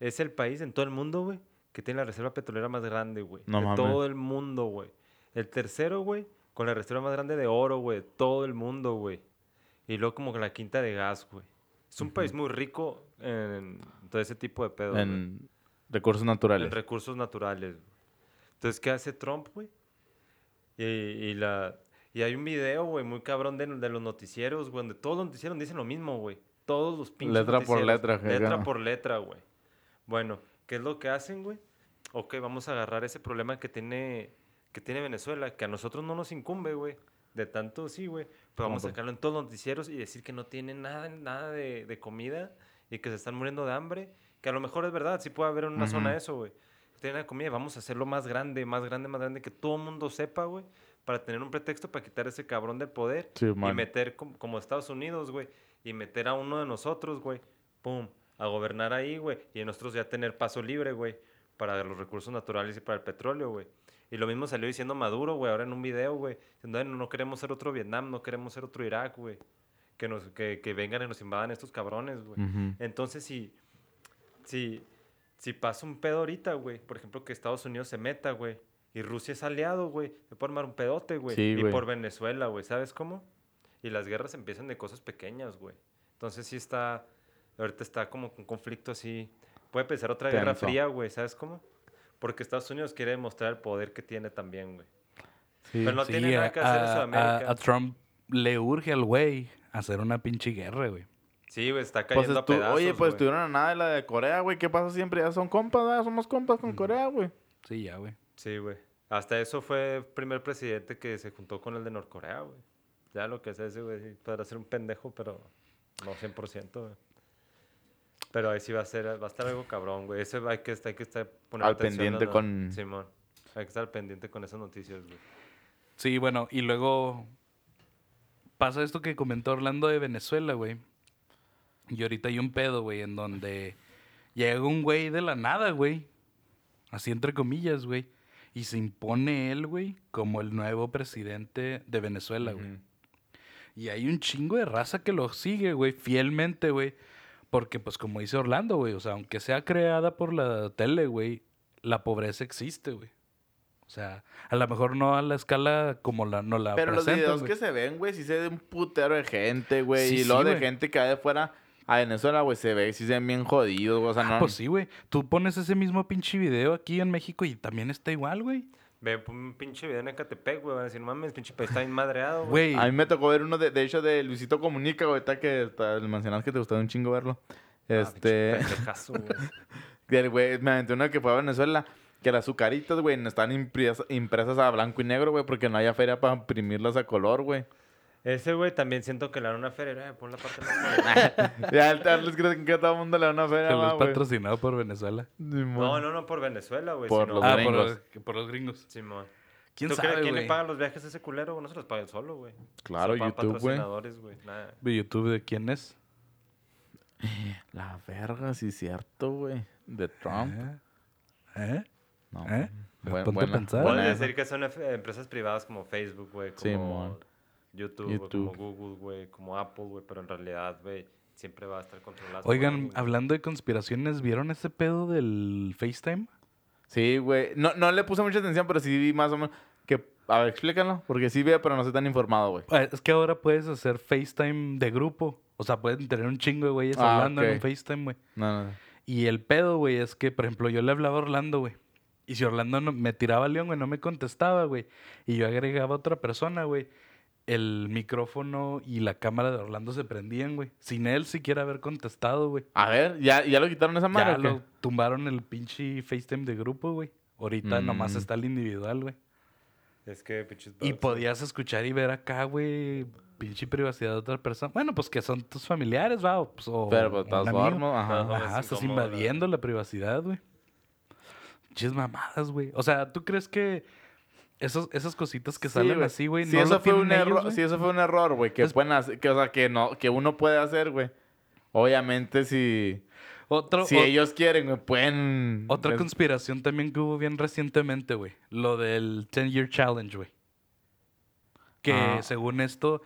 Speaker 3: es el país en todo el mundo, güey, que tiene la reserva petrolera más grande, güey.
Speaker 2: No
Speaker 3: de
Speaker 2: mames.
Speaker 3: todo el mundo, güey. El tercero, güey, con la reserva más grande de oro, güey, de todo el mundo, güey. Y luego como que la quinta de gas, güey. Es un país muy rico en todo ese tipo de güey.
Speaker 2: En recursos naturales.
Speaker 3: En recursos naturales. güey. Entonces, ¿qué hace Trump, güey? Y, y la, y hay un video, güey, muy cabrón de, de los noticieros, güey, donde todos los noticieros dicen lo mismo, güey. Todos los pinches
Speaker 2: Letra por letra, jeje.
Speaker 3: Letra por letra, güey. Bueno, ¿qué es lo que hacen, güey? Ok, vamos a agarrar ese problema que tiene, que tiene Venezuela, que a nosotros no nos incumbe, güey. De tanto sí, güey. Pero vamos a sacarlo en todos los noticieros y decir que no tienen nada, nada de, de comida y que se están muriendo de hambre. Que a lo mejor es verdad, sí puede haber en una zona
Speaker 2: Ujú.
Speaker 3: eso, güey. Tienen la comida, vamos a hacerlo más grande, más grande, más grande, que todo el mundo sepa, güey. Para tener un pretexto para quitar ese cabrón del poder
Speaker 2: Sí,
Speaker 3: y meter com- como Estados Unidos, güey. Y meter a uno de nosotros, güey. Pum. A gobernar ahí, güey. Y nosotros ya tener paso libre, güey. Para los recursos naturales y para el petróleo, güey. Y lo mismo salió diciendo Maduro, güey, ahora en un video, güey. Diciendo, "Ay, no, queremos ser otro Vietnam, no queremos ser otro Irak, güey. Que, nos, que, que vengan y nos invadan estos cabrones, güey. Entonces, si, si, si pasa un pedo ahorita, güey, por ejemplo, que Estados Unidos se meta, güey, y Rusia es aliado, güey, se puede armar un pedote, güey.
Speaker 2: Sí,
Speaker 3: y por Venezuela, güey, ¿sabes cómo? Y las guerras empiezan de cosas pequeñas, güey. Entonces sí está, ahorita está como un conflicto así. Puede empezar otra guerra fría, güey, ¿sabes cómo? Porque Estados Unidos quiere demostrar el poder que tiene también, güey.
Speaker 2: Sí.
Speaker 3: Pero no
Speaker 1: Sí,
Speaker 3: tiene nada
Speaker 1: a,
Speaker 3: que hacer en
Speaker 1: a-
Speaker 3: Sudamérica.
Speaker 1: a- a Trump le urge al güey hacer una pinche guerra, güey.
Speaker 3: Sí, güey, está
Speaker 2: Pues
Speaker 3: cayendo
Speaker 2: estu-
Speaker 3: a pedazos,
Speaker 2: oye, pues estuvieron a nada de la de Corea, güey. ¿Qué pasa siempre? Ya son compas, ¿verdad? Somos compas con Corea, güey.
Speaker 1: Sí, ya, güey.
Speaker 3: Sí, güey. Hasta eso fue el primer presidente que se juntó con el de Norcorea, güey. Ya lo que es ese, güey, podrá ser un pendejo, pero no 100%, güey. Pero ahí sí va a ser, va a estar algo cabrón, güey. Ese hay que, hay que estar poner
Speaker 2: Al
Speaker 3: atención,
Speaker 2: pendiente
Speaker 3: ¿no?
Speaker 2: con-
Speaker 3: Simón. Hay que estar pendiente con esas noticias, güey.
Speaker 1: Sí, bueno, y luego pasa esto que comentó Orlando de Venezuela, güey. Y ahorita hay un pedo, güey, en donde llega un güey de la nada, güey. Así entre comillas, güey. Y se impone él, güey, como el nuevo presidente de Venezuela, güey. Y hay un chingo de raza que lo sigue, güey, fielmente, güey. Porque, pues, como dice Orlando, güey, o sea, aunque sea creada por la tele, güey, la pobreza existe, güey. O sea, a lo mejor no a la escala como la, no la
Speaker 2: Pero los videos que se ven, güey, sí se ve un putero de gente, güey.
Speaker 1: Sí,
Speaker 2: y
Speaker 1: sí,
Speaker 2: de gente que va de fuera a Venezuela, güey, se ve, sí se ven bien jodidos, güey. O sea, no.
Speaker 1: Pues sí, güey. Tú pones ese mismo pinche video aquí en México y también está igual, güey.
Speaker 3: Ve pon un pinche video en Ecatepec, güey. Van a decir, no mames, pinche país está bien madreado, güey.
Speaker 2: A mí me tocó ver uno, de, de hecho, de Luisito Comunica, güey, ahorita que está- le mencionas que te gustaba un chingo verlo.
Speaker 3: Ah,
Speaker 2: Este.
Speaker 3: pinche pendejazo, güey.
Speaker 2: del güey, me aventé uno que fue a Venezuela. Que las azucaritas, güey, están impresas, impresas a blanco y negro, güey, porque no haya feria para imprimirlas a color, güey.
Speaker 3: Ese, güey, también siento que le dan una feria. Eh, pon la parte
Speaker 2: ya, al Carlos creo que a todo el mundo le da una
Speaker 1: que
Speaker 2: feria,
Speaker 1: lo es
Speaker 2: va,
Speaker 1: patrocinado por Venezuela.
Speaker 2: Simón.
Speaker 3: No, no, no por Venezuela, güey.
Speaker 2: Por
Speaker 3: sino-
Speaker 1: ah,
Speaker 2: gringos.
Speaker 1: por, los- por los gringos.
Speaker 3: Simón.
Speaker 1: ¿Quién
Speaker 3: ¿Tú crees
Speaker 1: sabe,
Speaker 3: quién le paga los viajes a ese culero? No se los paga él solo, güey.
Speaker 2: Claro,
Speaker 3: Se pagan
Speaker 2: YouTube, güey.
Speaker 3: patrocinadores, güey. Nada.
Speaker 1: ¿De YouTube de quién es?
Speaker 2: La verga, sí, cierto, güey. De Trump.
Speaker 1: ¿Eh? ¿Eh?
Speaker 2: No.
Speaker 1: ¿Eh?
Speaker 2: Buen-
Speaker 1: Ponte a
Speaker 2: buena-
Speaker 1: pensar.
Speaker 2: esa.
Speaker 3: decir que son empresas privadas como Facebook, güey, como
Speaker 2: Simón.
Speaker 3: YouTube,
Speaker 2: YouTube.
Speaker 3: como Google, güey, como Apple, güey, pero en realidad, güey, siempre va a estar controlado.
Speaker 1: Oigan, hablando de conspiraciones, ¿vieron ese pedo del FaceTime?
Speaker 2: Sí, güey. No, no le puse mucha atención, pero sí vi más o menos. Que, a ver, explícalo. Porque sí veo, pero no soy tan informado, güey.
Speaker 1: Ah, Es que ahora puedes hacer FaceTime de grupo. O sea, pueden tener un chingo de güeyes
Speaker 2: Ah,
Speaker 1: hablando en un FaceTime, güey.
Speaker 2: No, no.
Speaker 1: Y el pedo, güey, es que, por ejemplo, yo le hablaba a Orlando, güey. Y si Orlando no- me tiraba león, güey, no me contestaba, güey. Y yo agregaba a otra persona, güey. El micrófono y la cámara de Orlando se prendían, güey. Sin él siquiera haber contestado, güey.
Speaker 2: A ver, ¿ya, ¿ya lo quitaron esa madre
Speaker 1: Ya lo tumbaron el pinche FaceTime de grupo, güey. Ahorita nomás
Speaker 2: Mm.
Speaker 1: está el individual, güey.
Speaker 3: Es que, pinches
Speaker 1: Y podías escuchar y ver acá, güey, pinche privacidad de otra persona. Bueno, pues que son tus familiares, va. O, pues, o
Speaker 2: Pero, pues,
Speaker 1: amigo.
Speaker 2: formas, ajá.
Speaker 3: Ajá.
Speaker 1: Ajá,
Speaker 3: es
Speaker 1: estás invadiendo la privacidad, güey. Pinches mamadas, güey. O sea, ¿tú crees que esos, esas cositas que
Speaker 2: Sí,
Speaker 1: salen así, güey,
Speaker 2: Si
Speaker 1: no
Speaker 2: eso fue un
Speaker 1: ellos,
Speaker 2: error, si eso fue un error, güey, que
Speaker 1: Es-
Speaker 2: hacer, que, o sea, que no, que uno puede hacer, güey. Obviamente, si,
Speaker 1: Otro,
Speaker 2: si
Speaker 1: o-
Speaker 2: ellos quieren, güey, pueden.
Speaker 1: otra conspiración también que hubo bien recientemente, güey. Lo del 10 Year Challenge, güey. Que
Speaker 2: Ah.
Speaker 1: según esto,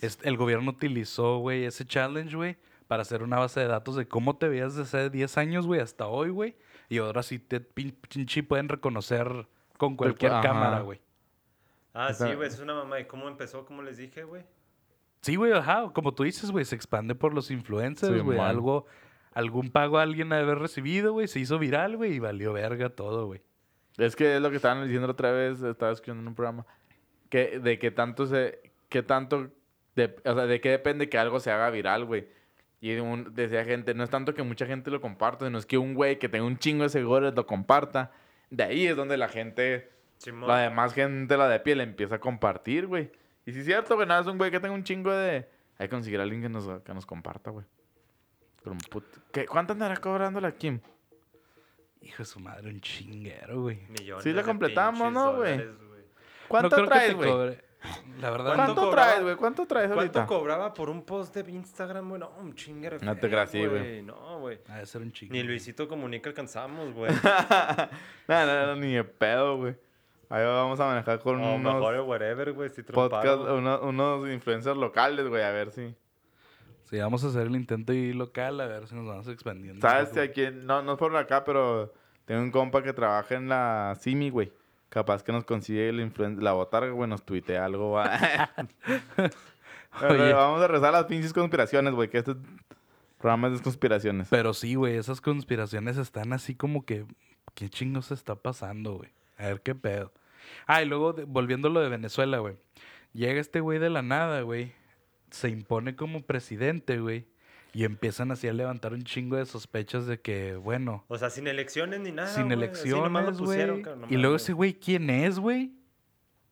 Speaker 1: es- el gobierno utilizó, güey, ese challenge, güey, para hacer una base de datos de cómo te veías desde hace 10 años, güey, hasta hoy, güey. Y ahora sí te pin- pinche pueden reconocer con cualquier
Speaker 2: ajá.
Speaker 1: cámara, güey.
Speaker 3: Ah, sí, güey, es una mamá. ¿Y cómo empezó? ¿Cómo les dije, güey?
Speaker 1: Sí, güey, ajá, como tú dices, güey, se expande por los influencers,
Speaker 2: Sí,
Speaker 1: güey.
Speaker 2: man.
Speaker 1: Algo, algún pago a alguien de haber recibido, güey, se hizo viral, güey, y valió verga todo, güey.
Speaker 2: Es que es lo que estaban diciendo la otra vez, estaba escuchando en un programa, que de que tanto se, que tanto, de, o sea, de qué depende que algo se haga viral, güey. Y un- decía gente, no es tanto que mucha gente lo comparta, sino es que un güey que tenga un chingo de seguidores lo comparta. De ahí es donde la gente,
Speaker 3: Simón.
Speaker 2: la demás gente, la de piel, empieza a compartir, güey. Y si es cierto, güey, nada, es un güey que tenga un chingo de... Hay que conseguir a alguien que nos, que nos comparta, güey. Pero, put- ¿qué- ¿Cuánto andará cobrando la Kim?
Speaker 1: Hijo de su madre, un chinguero, güey.
Speaker 3: Millones
Speaker 2: Sí la completamos, ¿no, güey? ¿Cuánto
Speaker 1: no creo que
Speaker 2: traes, güey?
Speaker 1: La verdad,
Speaker 2: ¿Cuánto,
Speaker 3: ¿Cuánto cobraba?
Speaker 2: traes, güey? ¿Cuánto traes
Speaker 3: ¿Cuánto
Speaker 2: ahorita?
Speaker 3: cobraba por un post de Instagram, güey? No, un chinguero.
Speaker 2: No te creas, güey.
Speaker 3: No, güey.
Speaker 1: ha de ser un chingo.
Speaker 3: Ni Luisito Comunica alcanzamos, güey.
Speaker 2: no, no, no, ni de pedo, güey. Ahí vamos a manejar con unos
Speaker 3: mejor whatever, güey. Si
Speaker 2: podcast, uno- unos influencers locales, güey, a ver si.
Speaker 1: Sí, vamos a hacer el intento y local, a ver si nos vamos expandiendo.
Speaker 2: ¿Sabes
Speaker 1: poco.
Speaker 2: a quién? No, no es por acá, pero tengo un compa que trabaja en la Simi, güey. Capaz que nos consigue el influen- la botarga, güey, nos tuitea algo.
Speaker 1: Oye.
Speaker 2: Vamos a rezar las pinches conspiraciones, güey. Que este programa es de conspiraciones.
Speaker 1: Pero sí, güey, esas conspiraciones están así como que. ¿Qué chingos está pasando, güey? A ver qué pedo. Ah, y luego, volviendo a lo de Venezuela, güey. Llega este güey de la nada, güey. Se impone como presidente, güey. Y empiezan así a levantar un chingo de sospechas de que, bueno,
Speaker 3: O sea, sin elecciones ni nada.
Speaker 1: sin
Speaker 3: güey, así nomás lo
Speaker 1: elecciones,
Speaker 3: pusieron,
Speaker 1: güey.
Speaker 3: cabrón, no
Speaker 1: Y luego ese güey, ¿quién es, güey?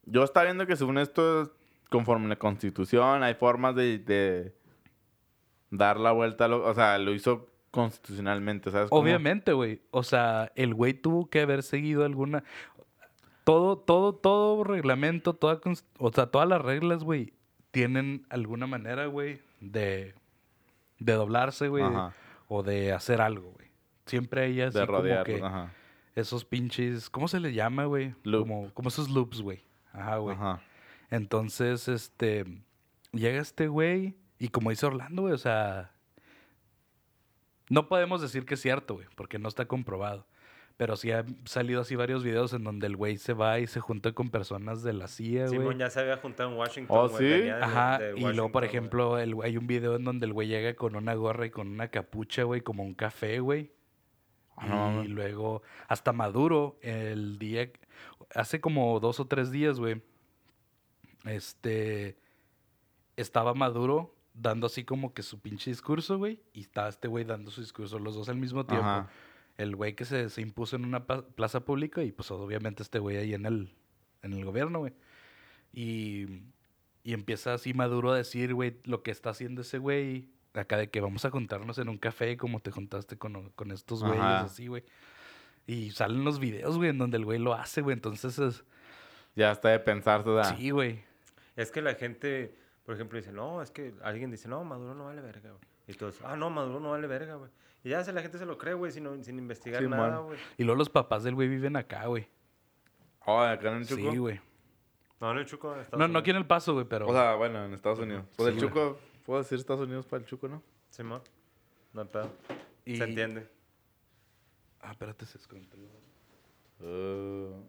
Speaker 2: Yo estaba viendo que según esto, conforme la constitución, hay formas de, de dar la vuelta. a lo- o sea, lo hizo constitucionalmente, ¿sabes? cómo?
Speaker 1: Obviamente, güey. O sea, el güey tuvo que haber seguido alguna. Todo, todo, todo reglamento, toda, o sea, todas las reglas, güey, tienen alguna manera, güey, de, de doblarse, güey,
Speaker 2: Ajá.
Speaker 1: o de hacer algo, güey. Siempre hay así
Speaker 2: De
Speaker 1: como que
Speaker 2: Ajá.
Speaker 1: esos pinches, ¿cómo se le llama, güey? Como, como esos loops, güey. Ajá, güey.
Speaker 2: Ajá.
Speaker 1: Entonces, este, llega este güey y como dice Orlando, güey, o sea, no podemos decir que es cierto, güey, porque no está comprobado. Pero sí han salido así varios videos en donde el güey se va y se junta con personas de la CIA, güey.
Speaker 3: Simón ya se había juntado en Washington.
Speaker 2: Oh,
Speaker 3: güey,
Speaker 2: ¿sí?
Speaker 3: venía de-
Speaker 1: Ajá,
Speaker 3: de
Speaker 1: y luego, por ejemplo, el, güey- hay un video en donde el güey llega con una gorra y con una capucha, güey, como un café, güey.
Speaker 2: No
Speaker 1: y luego, hasta Maduro, el día, hace como dos o tres días, güey, este, estaba Maduro dando así como que su pinche discurso, güey, y estaba este güey dando su discurso, los dos al mismo tiempo.
Speaker 2: Ajá.
Speaker 1: El güey que se, se impuso en una plaza pública y pues obviamente este güey ahí en el, en el gobierno, güey. Y, y empieza así Maduro a decir, güey, lo que está haciendo ese güey, acá de que vamos a juntarnos en un café como te juntaste con, con estos güeyes,
Speaker 2: Ajá.
Speaker 1: así, güey. Y salen los videos, güey, en donde el güey lo hace, güey. Entonces, es,
Speaker 2: Ya está de pensarse, ¿verdad?
Speaker 1: sí, güey.
Speaker 3: Es que la gente, por ejemplo, dice, no, es que alguien dice, no, Maduro no vale verga, güey. Y todos, ah, no, Maduro no vale verga, güey. Y ya se, la gente se lo cree, güey, sin, sin investigar
Speaker 2: Sí,
Speaker 3: nada, güey.
Speaker 1: Y luego los papás del güey viven acá, güey.
Speaker 2: Oh, acá en el Chuco.
Speaker 1: Sí, güey.
Speaker 3: No, no, el Chuco. en Estados
Speaker 1: No, no
Speaker 3: Unidos.
Speaker 1: aquí en El Paso, güey, pero...
Speaker 2: O sea, bueno, en Estados Unidos. Pues
Speaker 1: Sí,
Speaker 2: el
Speaker 1: güey.
Speaker 2: Chuco, puedo decir Estados Unidos para el Chuco, ¿no?
Speaker 3: Simón. No hay pedo.
Speaker 1: y-
Speaker 3: Se entiende.
Speaker 1: Ah, espérate, se desconectó.
Speaker 2: Uh,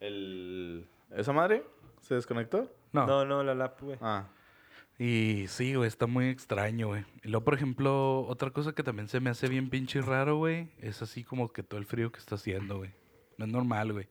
Speaker 2: el... ¿Esa madre? ¿Se desconectó?
Speaker 1: No.
Speaker 3: No, no, la lap, güey.
Speaker 2: Ah.
Speaker 1: Y sí, güey, está muy extraño, güey. Y luego, por ejemplo, otra cosa que también se me hace bien pinche raro, güey, es así como que todo el frío que está haciendo, güey. No es normal, güey.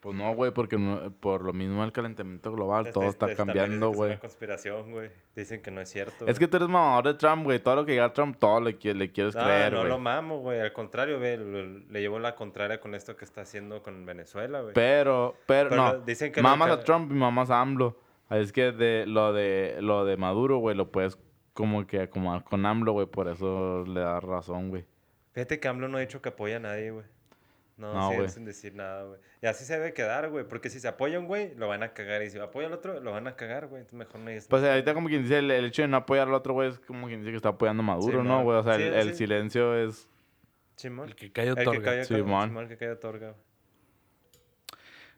Speaker 2: Pues no, güey, porque no- por lo mismo el calentamiento global, todo
Speaker 3: Este-
Speaker 2: está
Speaker 3: este también
Speaker 2: cambiando,
Speaker 3: dicen que es
Speaker 2: güey.
Speaker 3: una conspiración, güey. Dicen que no es cierto.
Speaker 2: Es que tú eres mamador de Trump, güey. Todo lo que diga Trump, todo le, qui- le quieres
Speaker 3: No,
Speaker 2: creer,
Speaker 3: no
Speaker 2: güey.
Speaker 3: lo mamo, güey. Al contrario, ve, lo- le llevo la contraria con esto que está haciendo con Venezuela, güey.
Speaker 2: Pero, pero,
Speaker 3: Pero
Speaker 2: no.
Speaker 3: dicen que lo
Speaker 2: mamas a Trump y mamas a AMLO. Es que de lo de lo de Maduro, güey, lo puedes como que acomodar con AMLO, güey. Por eso le das razón, güey.
Speaker 3: Fíjate que AMLO no ha dicho que apoya a nadie, güey. No,
Speaker 2: No,
Speaker 3: sí, sin decir nada, güey. Y así se debe quedar, güey. Porque si se apoya un güey, lo van a cagar. Y si apoya al otro, lo van a cagar, güey. Entonces mejor no es.
Speaker 2: Pues ahorita como quien dice, el, el hecho de no apoyar al otro, güey, es como quien dice que está apoyando a Maduro,
Speaker 3: Sí,
Speaker 2: ¿no, güey? O sea,
Speaker 3: Sí,
Speaker 2: el, el silencio es...
Speaker 3: Simón.
Speaker 1: El que
Speaker 3: El
Speaker 1: otorga.
Speaker 3: calla,
Speaker 2: man.
Speaker 3: Simón, el que calla otorga, güey.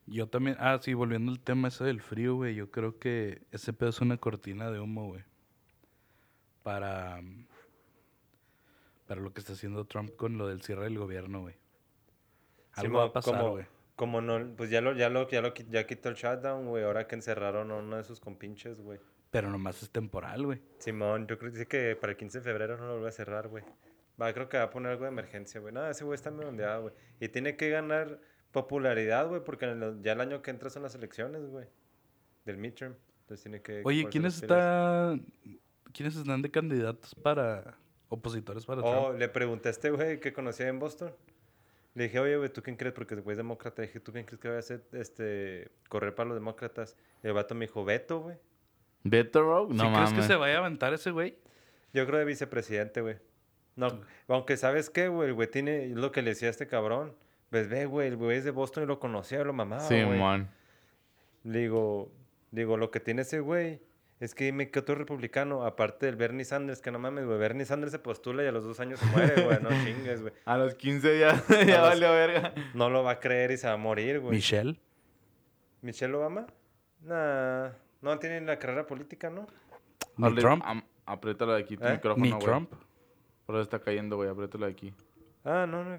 Speaker 1: Yo también, ah, sí, volviendo al tema ese del frío, güey, yo creo que ese pedo es una cortina de humo, güey. Para, mm, para lo que está haciendo Trump con lo del cierre del gobierno, güey. Algo
Speaker 3: Simón,
Speaker 1: va a pasar, güey.
Speaker 3: Como no, pues ya lo, ya lo, ya lo, ya quitó el shutdown, güey. Ahora que encerraron a uno de sus compinches, güey.
Speaker 1: Pero nomás es temporal, güey.
Speaker 3: Simón, yo creo que dice que para el 15 de febrero no lo vuelve a cerrar, güey. Va, creo que va a poner algo de emergencia, güey. No, ese güey está medio ondeado, güey. Y tiene que ganar popularidad, güey, porque en el- ya el año que entra son las elecciones, güey. Del midterm. Entonces tiene que...
Speaker 1: Oye, ¿quiénes están, quiénes están de candidatos para opositores para
Speaker 3: Oh,
Speaker 1: Trump?
Speaker 3: le pregunté a este güey que conocía en Boston. Le dije, oye, güey, ¿tú quién crees? Porque el güey es demócrata. Le dije, ¿tú quién crees que vaya a hacer, este, correr para los demócratas? Y el vato me dijo, Beto, güey.
Speaker 2: ¿Beto Rogue?
Speaker 1: ¿Sí
Speaker 2: No
Speaker 1: crees
Speaker 2: mames.
Speaker 1: que se vaya a aventar ese güey?
Speaker 3: Yo creo de vicepresidente, güey. No, aunque sabes qué, güey, el güey tiene es lo que le decía a este cabrón. Pues ve, güey, el güey es de Boston y lo conocía, lo mamaba,
Speaker 2: Sí,
Speaker 3: güey.
Speaker 2: man.
Speaker 3: Le digo, digo, lo que tiene ese güey es que dime qué otro republicano, aparte del Bernie Sanders, que no mames, güey. Bernie Sanders se postula y a los dos años se muere, güey. No chingues, güey.
Speaker 2: A los 15 ya, ya valió verga.
Speaker 3: No lo va a creer y se va a morir, güey.
Speaker 1: Michelle.
Speaker 3: ¿Michelle Obama? Nah, no tiene la carrera política, ¿no?
Speaker 1: Ni Trump.
Speaker 2: apriétalo de aquí tu
Speaker 3: ¿Eh?
Speaker 2: micrófono,
Speaker 1: Ni
Speaker 2: güey.
Speaker 1: Trump.
Speaker 2: Por eso está cayendo, güey. Apriétalo de aquí.
Speaker 3: Ah, no, no.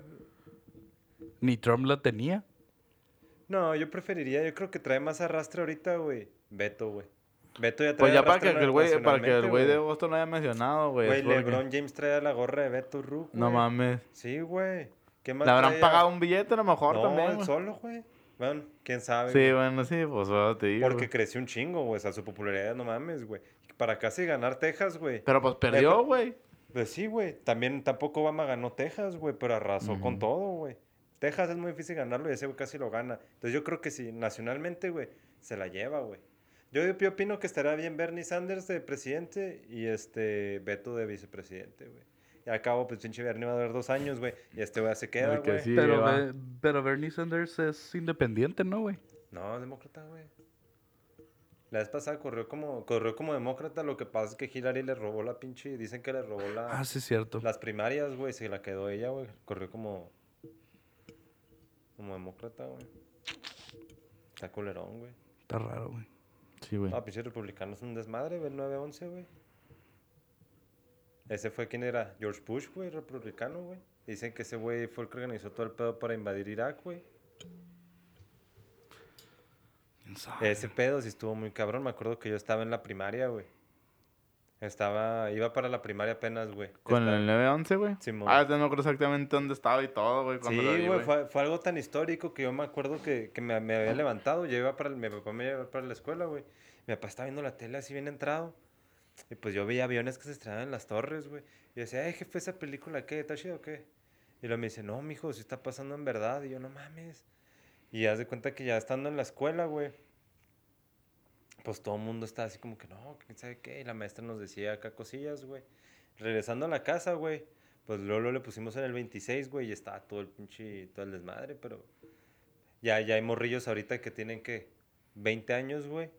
Speaker 1: Ni Trump la tenía.
Speaker 3: No, yo preferiría, yo creo que trae más arrastre ahorita, güey. Beto, güey. Beto ya trae
Speaker 2: Pues ya para que el güey, para que el güey de Boston lo haya mencionado, güey.
Speaker 3: Güey, LeBron James trae la gorra de Beto Rook,
Speaker 2: No mames.
Speaker 3: Sí, güey. ¿Qué más
Speaker 2: Le habrán pagado un billete a lo mejor
Speaker 3: no,
Speaker 2: también, güey.
Speaker 3: solo, güey. Bueno, quién sabe.
Speaker 2: Sí,
Speaker 3: güey.
Speaker 2: bueno, sí, pues te digo.
Speaker 3: Porque creció un chingo, güey. O sea, su popularidad, no mames, güey. Para casi ganar Texas, güey.
Speaker 2: Pero pues perdió, güey.
Speaker 3: Pues sí, güey. También tampoco Obama ganó Texas, güey, pero arrasó con todo, güey. Texas es muy difícil ganarlo y ese güey casi lo gana. Entonces yo creo que si nacionalmente, güey, se la lleva, güey. Yo, yo opino que estará bien Bernie Sanders de presidente y este Beto de vicepresidente, güey. Y al cabo, pues pinche Bernie va a durar dos años, güey. Y este güey se queda, güey.
Speaker 2: sí.
Speaker 1: Pero, pero Bernie Sanders es independiente, ¿no, güey?
Speaker 3: No, demócrata, güey. La vez pasada corrió como, corrió como demócrata, lo que pasa es que Hillary le robó la pinche, dicen que le robó la,
Speaker 1: Ah, sí, cierto.
Speaker 3: las primarias, güey, se la quedó ella, güey. Corrió como, como demócrata, güey. Está culerón, güey.
Speaker 1: Está raro, güey.
Speaker 2: Sí, güey.
Speaker 3: Ah, pinche republicano es un desmadre, güey, el 9-11, güey. Ese fue quien era George Bush, güey, republicano, güey. Dicen que ese güey fue el que organizó todo el pedo para invadir Irak, güey.
Speaker 1: ¿Quién sabe?
Speaker 3: Ese pedo sí estuvo muy cabrón. Me acuerdo que yo estaba en la primaria, güey. Estaba, iba para la primaria apenas, güey.
Speaker 2: Con
Speaker 3: Estaba-
Speaker 2: el 911, güey.
Speaker 3: Simón.
Speaker 2: Ah, no me acuerdo exactamente dónde estaba y todo, güey.
Speaker 3: Sí, güey, fue, fue algo tan histórico que yo me acuerdo que, que me, me había levantado. Yo iba para, el- mi papá me iba para la escuela, güey. Mi papá estaba viendo la tele así bien entrado. Y pues yo veía aviones que se estrenaban en las torres, güey. Y yo decía, ay, jefe, ¿esa película qué? ¿Está chido o qué? Y luego me dice, no, mijo, sí está pasando en verdad. Y yo, no mames. Y haz de cuenta que ya estando en la escuela, güey. Pues todo el mundo está así como que, no, quién sabe qué. Y la maestra nos decía acá cosillas, güey. Regresando a la casa, güey. Pues luego, luego le pusimos en el 26, güey, y estaba todo el pinche, todo el desmadre, pero ya, ya hay morrillos ahorita que tienen que 20 años, güey,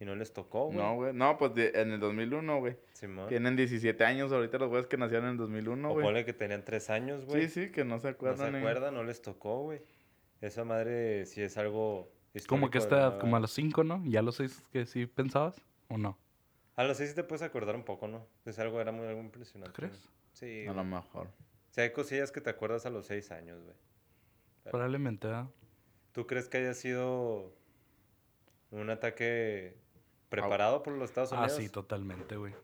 Speaker 3: y no les tocó, güey.
Speaker 2: No, güey. No, pues de- en el 2001, güey.
Speaker 3: Simón.
Speaker 2: Tienen 17 años ahorita los güeyes que nacieron en el 2001,
Speaker 3: o
Speaker 2: güey.
Speaker 3: ponle que tenían 3 años, güey.
Speaker 2: Sí, sí, que no se
Speaker 3: No se
Speaker 2: acuerdan. eh.
Speaker 3: acuerdan, no les tocó, güey. Esa madre sí es algo
Speaker 1: Como que esta
Speaker 3: la
Speaker 1: como a los 5, ¿no? ¿Ya a los 6 que sí pensabas? ¿O no?
Speaker 3: A los 6 sí te puedes acordar un poco, ¿no? Es algo, era muy algo impresionante.
Speaker 1: ¿Crees?
Speaker 3: Sí,
Speaker 2: A lo mejor.
Speaker 3: O sea, hay cosillas que te acuerdas a los 6 años, güey.
Speaker 1: Probablemente, ¿verdad?
Speaker 3: ¿Tú crees que haya sido un ataque preparado por los Estados
Speaker 1: Ah,
Speaker 3: Unidos?
Speaker 1: sí, totalmente, güey.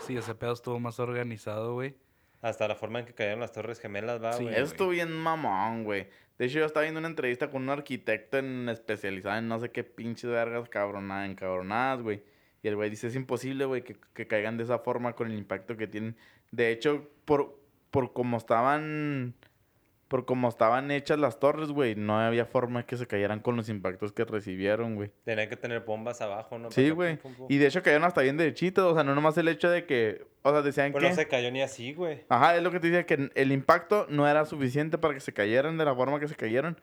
Speaker 1: Sí, ese pedo estuvo más organizado, güey.
Speaker 3: Hasta la forma en que cayeron las Torres Gemelas, va,
Speaker 1: Sí,
Speaker 3: güey.
Speaker 2: Eso estuvo bien mamón, güey. De hecho, yo estaba viendo una entrevista con un arquitecto en, especializado en no sé qué pinches vergas cabronadas, encabronadas, güey. Y el güey dice, es imposible, güey, que, que caigan de esa forma con el impacto que tienen. De hecho, por, por como estaban... Por como estaban hechas las torres, güey, no había forma que se cayeran con los impactos que recibieron, güey.
Speaker 3: Tenían que tener bombas abajo, ¿no?
Speaker 2: Sí, güey. Y de hecho cayeron hasta bien derechitos, o sea, no nomás el hecho de que... O sea, decían
Speaker 3: Pues
Speaker 2: que...
Speaker 3: no se cayó ni así, güey.
Speaker 2: Ajá, es lo que te decía, que el impacto no era suficiente para que se cayeran de la forma que se cayeron.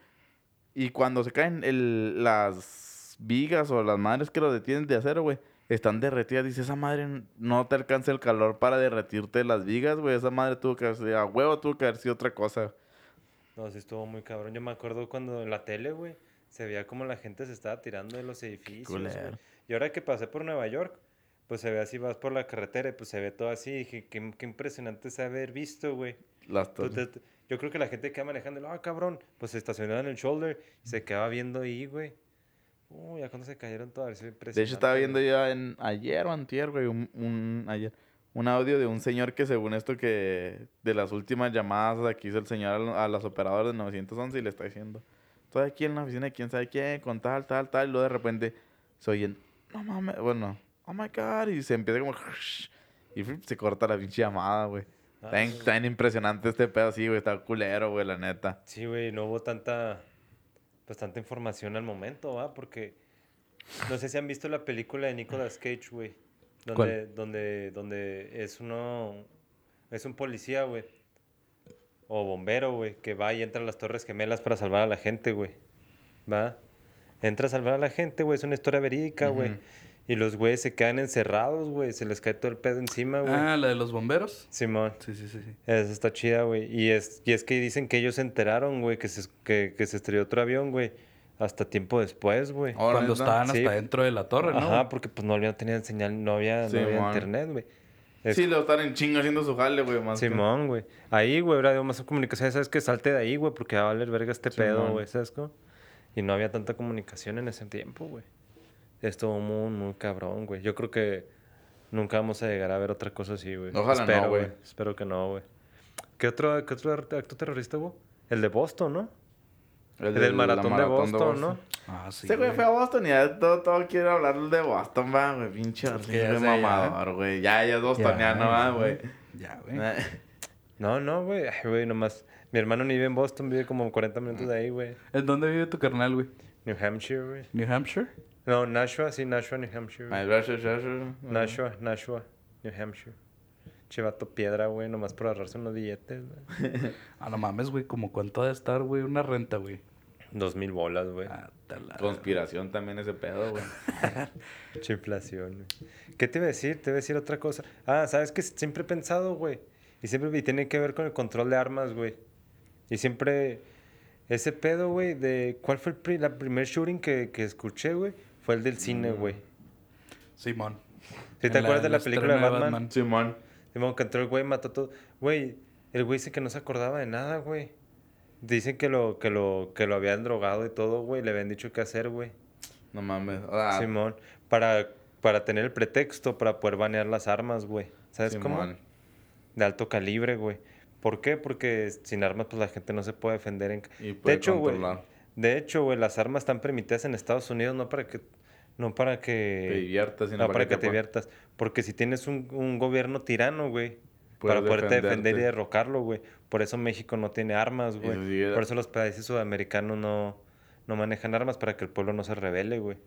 Speaker 2: Y cuando se caen el, las vigas o las madres que lo detienen de acero, güey, están derretidas. Dice, esa madre no te alcanza el calor para derretirte las vigas, güey. Esa madre tuvo que haber sido, a huevo tuvo que haber sido otra cosa.
Speaker 3: No, sí estuvo muy cabrón. Yo me acuerdo cuando en la tele, güey, se veía como la gente se estaba tirando de los edificios. Y ahora que pasé por Nueva York, pues se ve así, vas por la carretera y pues se ve todo así. Y dije, qué, qué impresionante es haber visto, güey.
Speaker 2: Las
Speaker 3: yo creo que la gente que va manejando, ah, cabrón, pues se estacionaba en el shoulder y se quedaba viendo ahí, güey. Uy, ya cuando se cayeron todas,
Speaker 2: De hecho, estaba viendo yo en, ayer o antier, güey, un, un- ayer, un audio de un señor que según esto que de las últimas llamadas aquí hizo el señor a, las operadoras de 911 y le está diciendo, estoy aquí en la oficina de quién sabe quién, con tal, tal, tal, y luego de repente se oyen, no mames, bueno, oh my god, y se empieza como, y se corta la pinche llamada, güey.
Speaker 3: Ah,
Speaker 2: está bien impresionante este pedo así, güey, está culero, güey, la neta.
Speaker 3: Sí, güey, no hubo tanta, pues tanta información al momento, ¿va? Porque no sé si han visto la película de Nicolas Cage, güey. Donde,
Speaker 1: ¿Cuál?
Speaker 3: donde, donde es uno, es un policía, güey. O bombero, güey, que va y entra a las Torres Gemelas para salvar a la gente, güey. ¿Va? Entra a salvar a la gente, güey, es una historia verídica, güey. Y los güeyes se quedan encerrados, güey, se les cae todo el pedo encima, güey.
Speaker 1: Ah, la de los bomberos.
Speaker 3: Simón.
Speaker 1: Sí, sí, sí, sí.
Speaker 3: Esa está chida, güey. Y es, y es que dicen que ellos se enteraron, güey, que se, que, que se estrelló otro avión, güey. Hasta tiempo después, güey.
Speaker 1: Cuando estaban
Speaker 3: Sí.
Speaker 1: hasta dentro de la torre, ¿no?
Speaker 3: Ajá, porque pues no había, tenían señal, no había,
Speaker 2: Sí,
Speaker 3: no había internet, güey. Es-
Speaker 2: Sí, lo están en chingo haciendo su jale, güey, más que-
Speaker 3: Simón, güey. Ahí, güey, ahora más comunicación. ¿Sabes qué? Salte de ahí, güey, porque va a valer verga este pedo, güey, ¿sabes cómo? Y no había tanta comunicación en ese tiempo, güey. estuvo muy, muy cabrón, güey. Yo creo que nunca vamos a llegar a ver otra cosa así, güey.
Speaker 2: Ojalá no,
Speaker 3: Espero,
Speaker 2: güey.
Speaker 3: Espero que no, güey. ¿Qué otro, ¿Qué otro acto terrorista hubo? El de Boston, ¿no? El, del maratón, de, Boston, ¿no?
Speaker 1: Ah, sí.
Speaker 2: Ese güey fue a Boston y ya todo, todo quiere hablar de Boston, va, güey. Pinche
Speaker 3: ya.
Speaker 2: mamador, güey. Ya, ya es bostoniano, va, güey.
Speaker 1: Ya, güey.
Speaker 2: Eh,
Speaker 3: No, no, güey. Ay, güey, nomás. Mi hermano ni vive en Boston, vive como 40 minutos de ahí, güey.
Speaker 1: ¿En dónde vive tu carnal, güey?
Speaker 3: New Hampshire, güey.
Speaker 1: ¿New Hampshire?
Speaker 3: No, Nashua, sí, Nashua, New Hampshire. güey. Nashua, Nashua, New Hampshire. Chivato piedra, güey, nomás por agarrarse unos billetes, güey.
Speaker 1: Ah, no mames, güey. ¿Como cuánto ha de estar, güey? Una renta, güey.
Speaker 3: Dos mil bolas, güey.
Speaker 1: Ah,
Speaker 2: Conspiración también ese pedo, güey.
Speaker 3: Mucha inflación, güey. ¿Qué te iba a decir? Te iba a decir otra cosa. Ah, ¿sabes qué? Siempre he pensado, güey. Y siempre y tiene que ver con el control de armas, güey. Y siempre... Ese pedo, güey, de... ¿Cuál fue el pri- la primer shooting que, que escuché, güey? Fue el del cine, güey.
Speaker 1: Simón.
Speaker 3: ¿Sí te
Speaker 1: En
Speaker 3: acuerdas de la película de
Speaker 1: estreno
Speaker 3: Batman?
Speaker 2: Simón.
Speaker 3: Simón, que entró el güey, mató todo. Güey, el güey dice que no se acordaba de nada, güey. Dicen que lo, que lo, que lo habían drogado y todo, güey. Le habían dicho qué hacer, güey.
Speaker 2: No mames. Ah,
Speaker 3: Simón. Para, para tener el pretexto para poder banear las armas, güey. ¿Sabes cómo? De alto calibre, güey. ¿Por qué? Porque sin armas, pues la gente no se puede defender en...
Speaker 2: Y
Speaker 3: De
Speaker 2: puede
Speaker 3: hecho, güey. De hecho, güey, las armas están permitidas en Estados Unidos no para que... No para que...
Speaker 2: Te diviertas. sino
Speaker 3: no para que te
Speaker 2: pueda-
Speaker 3: diviertas. Porque si tienes un, un gobierno tirano, güey, para poderte defender y derrocarlo, güey. Por eso México no tiene armas,
Speaker 2: Y
Speaker 3: güey.
Speaker 2: sigue-
Speaker 3: Por eso los países sudamericanos no, no manejan armas para que el pueblo no se rebele, güey.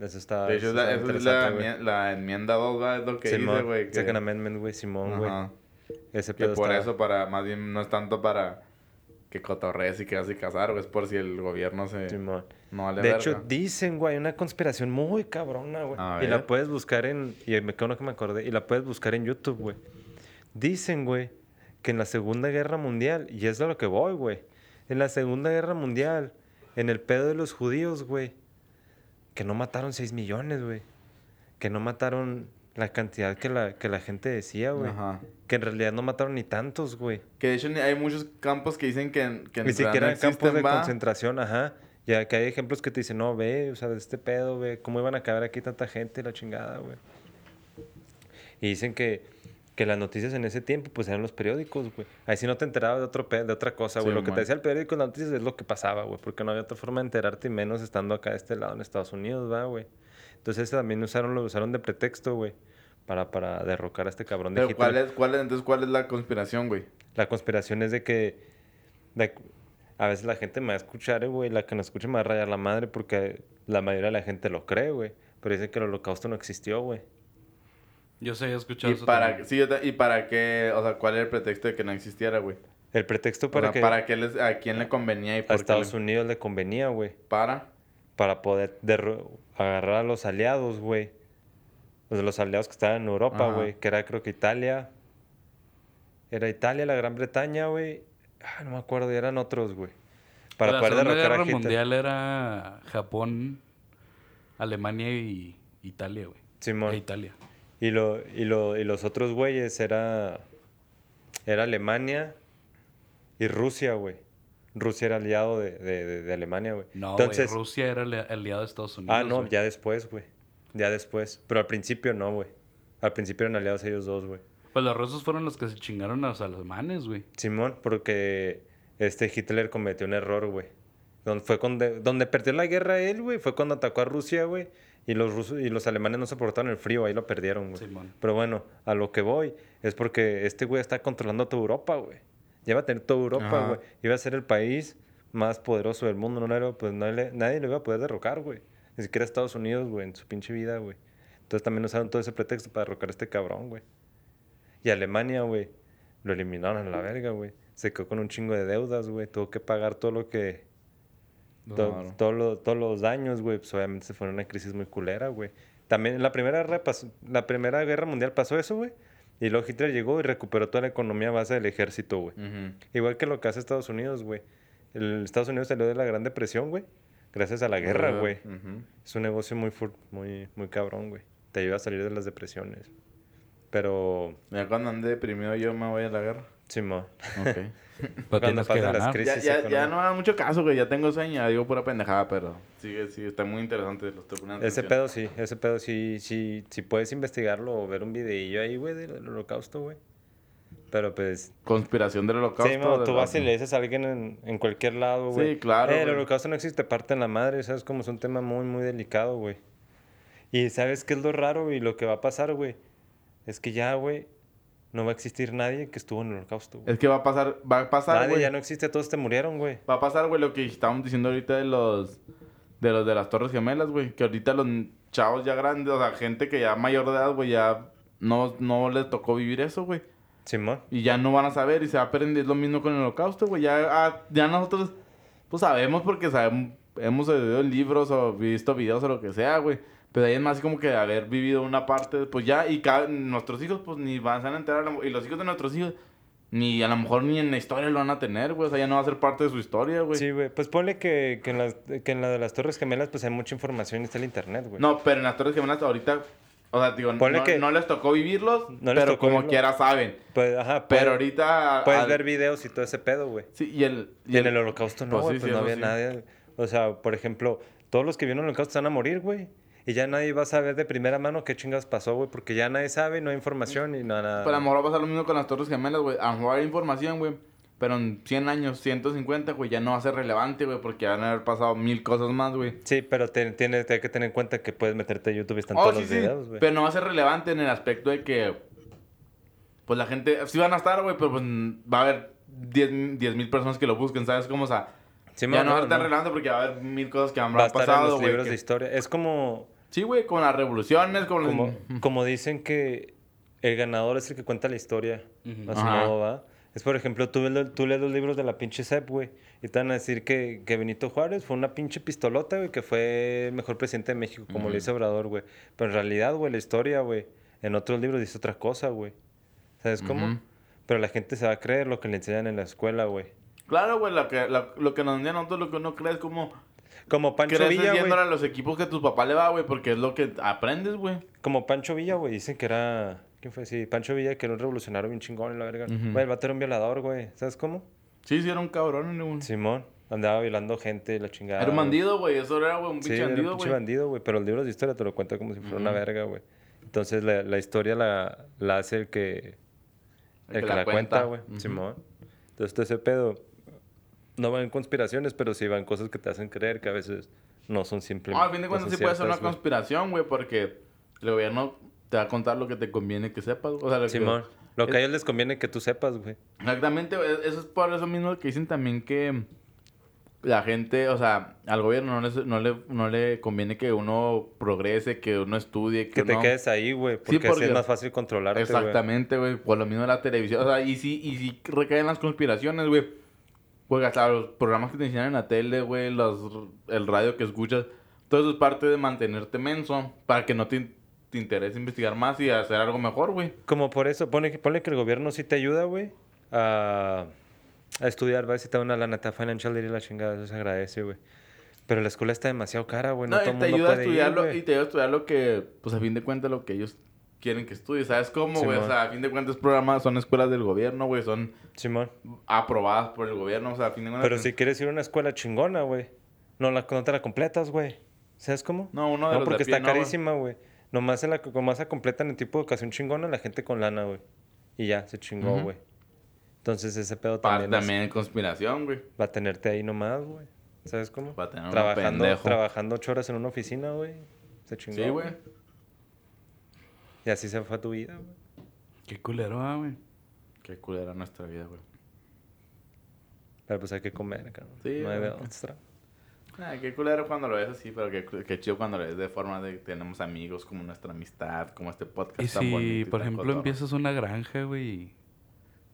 Speaker 3: Eso está,
Speaker 2: De hecho,
Speaker 3: eso
Speaker 2: la,
Speaker 3: está
Speaker 2: es la, la enmienda 2, ¿verdad? Es lo que
Speaker 3: Simón,
Speaker 2: dice, güey. que-
Speaker 3: Second Amendment, güey, Simón, güey. Ese
Speaker 2: Que
Speaker 3: pedo
Speaker 2: por
Speaker 3: está-
Speaker 2: eso, para, más bien, no es tanto para que cotorrees y que vas a casar, güey. Es por si el gobierno se...
Speaker 3: Simón.
Speaker 2: No vale
Speaker 3: De
Speaker 2: verga.
Speaker 3: hecho, dicen, güey, una conspiración muy cabrona, güey.
Speaker 2: A
Speaker 3: Y la puedes buscar en... Y me quedo que me acordé. Y la puedes buscar en YouTube, güey. Dicen, güey, que en la Segunda Guerra Mundial... Y es de lo que voy, güey. En la Segunda Guerra Mundial, en el pedo de los judíos, güey. Que no mataron 6 millones, güey. Que no mataron la cantidad que la, que la gente decía, güey.
Speaker 2: Ajá.
Speaker 3: Que en realidad no mataron ni tantos, güey.
Speaker 2: Que de hecho ni- hay muchos campos que dicen que, en- que en
Speaker 3: Ni siquiera
Speaker 2: no
Speaker 3: campos de
Speaker 2: va.
Speaker 3: concentración, ajá. Ya que hay ejemplos que te dicen, no, ve, o sea, de este pedo, ve, ¿cómo iban a caber aquí tanta gente la chingada, güey? Y dicen que, que las noticias en ese tiempo, pues eran los periódicos, güey. Ahí sí no te enterabas de, otro de otra cosa, güey.
Speaker 2: Sí,
Speaker 3: lo que te decía el periódico en las noticias es lo que pasaba, güey. Porque no había otra forma de enterarte y menos estando acá de este lado en Estados Unidos, va, güey. Entonces también usaron, lo usaron de pretexto, güey. Para, para derrocar a este cabrón de
Speaker 2: Pero ¿cuál es, cuál es, entonces, ¿cuál es la conspiración, güey?
Speaker 3: La conspiración es de que de- a veces la gente me va a escuchar, eh, güey. La que no escuche me va a rayar la madre porque la mayoría de la gente lo cree, güey. Pero dice que el holocausto no existió, güey.
Speaker 1: Yo sé, he escuchado
Speaker 2: ¿Y
Speaker 1: eso
Speaker 2: para,
Speaker 1: también.
Speaker 2: sí, yo ¿Y para qué? O sea, ¿cuál era el pretexto de que no existiera, güey?
Speaker 3: El pretexto
Speaker 2: O
Speaker 3: para
Speaker 2: sea,
Speaker 3: que
Speaker 2: ¿para qué les, a quién le convenía y
Speaker 3: a
Speaker 2: por qué
Speaker 3: Estados
Speaker 2: le-
Speaker 3: Unidos le convenía, güey.
Speaker 2: Para.
Speaker 3: Para poder derro- agarrar a los aliados, güey. Los de los aliados que estaban en Europa, güey. Que era creo que Italia. Era Italia, la Gran Bretaña, güey. Ah, no me acuerdo, eran otros, güey. Para
Speaker 1: la
Speaker 3: poder
Speaker 1: Segunda
Speaker 3: derrocar a
Speaker 1: Guerra
Speaker 3: Hitler.
Speaker 1: Mundial era Japón, Alemania y Italia, güey.
Speaker 3: Simón.
Speaker 1: E Italia.
Speaker 3: Y, lo, y, lo, y los otros güeyes era, era Alemania y Rusia, güey. Rusia era aliado de, de, de- de Alemania, güey.
Speaker 1: No,
Speaker 3: Entonces,
Speaker 1: Rusia era ali- aliado de Estados Unidos.
Speaker 3: ah, no, ya después, güey. Ya después. Pero al principio no, güey. Al principio eran aliados ellos dos, güey.
Speaker 1: Pues los rusos fueron los que se chingaron a los alemanes, güey.
Speaker 3: Simón, porque este Hitler cometió un error, güey. Donde, fue donde, donde perdió la guerra él, güey, fue cuando atacó a Rusia, güey. Y los rusos y los alemanes no soportaron el frío, ahí lo perdieron, güey.
Speaker 1: Simón.
Speaker 3: Pero bueno, a lo que voy es porque este güey está controlando toda Europa, güey. Ya va a tener toda Europa,
Speaker 2: Ajá.
Speaker 3: güey. Iba a ser el país más poderoso del mundo. No le- pues nadie, le- nadie lo iba a poder derrocar, güey. Ni siquiera Estados Unidos, güey, en su pinche vida, güey. Entonces también usaron todo ese pretexto para derrocar a este cabrón, güey. Y Alemania, güey, lo eliminaron a la verga, güey. Se quedó con un chingo de deudas, güey. Tuvo que pagar todo lo que... to-
Speaker 2: Claro.
Speaker 3: todo lo- todos los daños, güey. Pues obviamente se fue una crisis muy culera, güey. También en la primera, guerra pasó- la primera guerra mundial pasó eso, güey. Y luego Hitler llegó y recuperó toda la economía a base del ejército, güey. Igual que lo que hace Estados Unidos, güey. El Estados Unidos salió de la Gran Depresión, güey. Gracias a la guerra, güey. Es un negocio muy, fur- muy, muy cabrón, güey. Te ayuda a salir de las depresiones. Pero,
Speaker 2: Ya cuando ande deprimido yo me voy a la guerra.
Speaker 3: Simón.
Speaker 2: Ok.
Speaker 1: Pero
Speaker 3: Cuando pasen las crisis
Speaker 2: ya, ya, no da mucho caso, güey. Ya tengo sueño. Ya digo pura pendejada, pero... Sigue, sigue. Está muy interesante. Lo estoy poniendo
Speaker 3: Ese pedo sí, ese pedo sí, sí, sí puedes investigarlo o ver un videillo ahí, güey, del holocausto, güey. Pero pues,
Speaker 2: Conspiración del holocausto.
Speaker 3: sí, mo, tú vas y le dices a alguien en, en cualquier lado, güey.
Speaker 2: Sí, claro,
Speaker 3: "Eh, el holocausto no existe, parte en la madre, ¿sabes? Como es un tema muy, muy delicado, güey. Y ¿sabes qué es lo raro y lo que va a pasar, güey? Es que ya, güey, no va a existir nadie que estuvo en el holocausto, güey.
Speaker 2: Es que va a pasar... Va a pasar,
Speaker 3: Nadie,
Speaker 2: güey.
Speaker 3: ya no existe, todos te murieron, güey.
Speaker 2: Va a pasar, güey, lo que estábamos diciendo ahorita de los... De los de las Torres Gemelas, güey. Que ahorita los chavos ya grandes, o sea, gente que ya mayor de edad, güey, ya... No, no les tocó vivir eso, güey.
Speaker 3: Simón.
Speaker 2: Y ya no van a saber y se va a aprender. Lo mismo con el holocausto, güey. Ya, ah, ya nosotros, pues sabemos porque sabemos, hemos leído libros o visto videos o lo que sea, güey. Pero ahí es más como que haber vivido una parte, pues ya, y cada- nuestros hijos, pues ni van a enterar. Y los hijos de nuestros hijos, ni a lo mejor ni en la historia lo van a tener, güey. O sea, ya no va a ser parte de su historia, güey.
Speaker 3: Sí, güey. Pues ponle que, que, en las- que en la de las Torres Gemelas, pues hay mucha información y está el internet, güey.
Speaker 2: No, pero en las Torres Gemelas ahorita, o sea, digo,
Speaker 3: Ponle
Speaker 2: no,
Speaker 3: que-
Speaker 2: no les tocó vivirlos,
Speaker 3: No les
Speaker 2: pero
Speaker 3: tocó
Speaker 2: como
Speaker 3: vivirlo.
Speaker 2: quiera saben.
Speaker 3: Pues, ajá,
Speaker 2: Pero
Speaker 3: puede-
Speaker 2: ahorita...
Speaker 3: Puedes
Speaker 2: al-
Speaker 3: ver videos y todo ese pedo, güey.
Speaker 2: Sí, y el...
Speaker 3: Y en el holocausto no,
Speaker 2: Pues sí,
Speaker 3: pues
Speaker 2: sí,
Speaker 3: no había
Speaker 2: sí.
Speaker 3: nadie. O sea, por ejemplo, todos los que vieron el holocausto están a morir, güey. Y ya nadie va a saber de primera mano qué chingas pasó, güey, porque ya nadie sabe, no hay información y nada.
Speaker 2: Pero a lo mejor va a pasar lo mismo con las Torres Gemelas, güey. A lo mejor hay información, güey. Pero en 100 años, 150, güey, ya no va a ser relevante, güey, porque van a haber pasado mil cosas más, güey.
Speaker 3: Sí, pero te- tienes hay que tener en cuenta que puedes meterte a YouTube y están
Speaker 2: Oh,
Speaker 3: todos
Speaker 2: sí,
Speaker 3: los
Speaker 2: sí.
Speaker 3: videos, güey.
Speaker 2: Pero no va a ser relevante en el aspecto de que, pues la gente, sí van a estar, güey, pero pues va a haber 10 mil personas que lo busquen, ¿sabes? Como, o sea,
Speaker 3: Sí,
Speaker 2: ya no,
Speaker 3: no,
Speaker 2: estar
Speaker 3: no.
Speaker 2: relevante porque va a haber mil cosas que han
Speaker 3: Va a estar en
Speaker 2: pasado,
Speaker 3: los
Speaker 2: güey.
Speaker 3: libros
Speaker 2: que-
Speaker 3: de historia. Es como,
Speaker 2: Sí, güey, con las revoluciones, con
Speaker 3: como, como dicen que el ganador es el que cuenta la historia.
Speaker 1: Ujú.
Speaker 3: A su
Speaker 2: Ajá.
Speaker 3: modo, ¿va? Es, por ejemplo, tú, lees los libros de la pinche CEP, güey, y te van a decir que, que Benito Juárez fue una pinche pistolota, güey, que fue el mejor presidente de México, como lo dice Obrador, güey. Pero en realidad, güey, la historia, güey, en otros libros dice otra cosa, güey. ¿Sabes cómo? Pero la gente se va a creer lo que le enseñan en la escuela, güey.
Speaker 2: Claro, güey, lo que, lo, lo que nos a nosotros, lo que uno cree es como...
Speaker 3: Como Pancho Villa, güey.
Speaker 2: a los equipos que tu papá le va, güey, porque es lo que aprendes, güey.
Speaker 3: Como Pancho Villa, güey. Dicen que era... ¿Quién fue? Sí, Pancho Villa, que era un revolucionario bien chingón, la verga. Güey, el vato era un violador, güey. ¿Sabes cómo?
Speaker 2: Sí, sí, era un cabrón, güey.
Speaker 3: Simón. Andaba violando gente, la chingada.
Speaker 2: Era un bandido, güey. Eso era, güey, un
Speaker 3: Sí,
Speaker 2: pinche
Speaker 3: era un
Speaker 2: bandido,
Speaker 3: pinche
Speaker 2: güey.
Speaker 3: bandido, güey. Pero el libro de historia te lo cuenta como si fuera una verga, güey. Entonces la, la historia la, la hace el que... El, que, la, cuenta, güey. Simón. Entonces todo ese pedo... No van conspiraciones, pero sí van cosas que te hacen creer que a veces no son
Speaker 2: No,
Speaker 3: simplemente...
Speaker 2: al fin de cuentas sí puede ser una conspiración, güey, porque el gobierno te va a contar lo que te conviene que sepas. O sea, lo que-
Speaker 3: Simón. Lo que
Speaker 2: es-
Speaker 3: a ellos les conviene que tú sepas, güey.
Speaker 2: Exactamente, güey, eso es por eso mismo que dicen también que la gente, o sea, al gobierno no, les- no, le, no le conviene que uno progrese, que uno estudie, que,
Speaker 3: Que te
Speaker 2: uno-
Speaker 3: quedes ahí, güey. Porque, así
Speaker 2: porque-
Speaker 3: es más fácil controlarte.
Speaker 2: Exactamente, güey. Por lo mismo de la televisión. O sea, y sí, y sí recaen las conspiraciones, güey. Güey, hasta los programas que te enseñan en la tele, güey, los, el radio que escuchas. Todo eso es parte de mantenerte menso para que no te, te interese investigar más y hacer algo mejor, güey.
Speaker 3: Como por eso, pone, ponle que el gobierno sí te ayuda, güey, a, a estudiar, ¿va? Te da una lana, da financial y la chingada, eso se agradece, güey. Pero la escuela está demasiado cara, güey. No,
Speaker 2: No,
Speaker 3: todo
Speaker 2: te
Speaker 3: mundo
Speaker 2: ayuda a
Speaker 3: puede ir,
Speaker 2: estudiar lo,
Speaker 3: güey.
Speaker 2: y te ayuda a estudiar lo que, pues a fin de cuentas, lo que ellos quieren que estudies. ¿Sabes cómo, güey? o sea, a fin de cuentas, programas son escuelas del gobierno, güey. Son
Speaker 3: Simón.
Speaker 2: aprobadas por el gobierno. O sea, a fin de cuentas.
Speaker 3: Pero si quieres ir a una escuela chingona, güey, no, la, no te la completas, güey. ¿Sabes cómo?
Speaker 2: No, uno de
Speaker 3: No,
Speaker 2: los de
Speaker 3: porque
Speaker 2: pie,
Speaker 3: está
Speaker 2: no,
Speaker 3: carísima, güey. Nomás, se la, nomás se completan en tipo de educación chingona la gente con lana, güey. Y ya, se chingó, güey. Entonces ese pedo
Speaker 2: Parte
Speaker 3: también, es-
Speaker 2: también conspiración, güey.
Speaker 3: va a tenerte ahí nomás, güey. ¿Sabes cómo?
Speaker 2: Va a tener
Speaker 3: Trabajando,
Speaker 2: pendejo.
Speaker 3: trabajando ocho horas en una oficina, güey. Se chingó.
Speaker 2: Sí, güey.
Speaker 3: Y así se fue tu vida, güey.
Speaker 1: Qué culero, ah, güey.
Speaker 2: Qué culera nuestra vida, güey.
Speaker 3: Pero pues hay que comer, cabrón.
Speaker 2: Sí,
Speaker 3: no hay otra.
Speaker 2: Ah, qué culero cuando lo ves así, pero qué, qué chido cuando lo ves de forma de que tenemos amigos, como nuestra amistad, como este podcast
Speaker 1: Y
Speaker 2: tan bonito.
Speaker 1: si,
Speaker 2: y
Speaker 1: por
Speaker 2: tan
Speaker 1: ejemplo,
Speaker 2: cotorro.
Speaker 1: empiezas una granja, güey, y,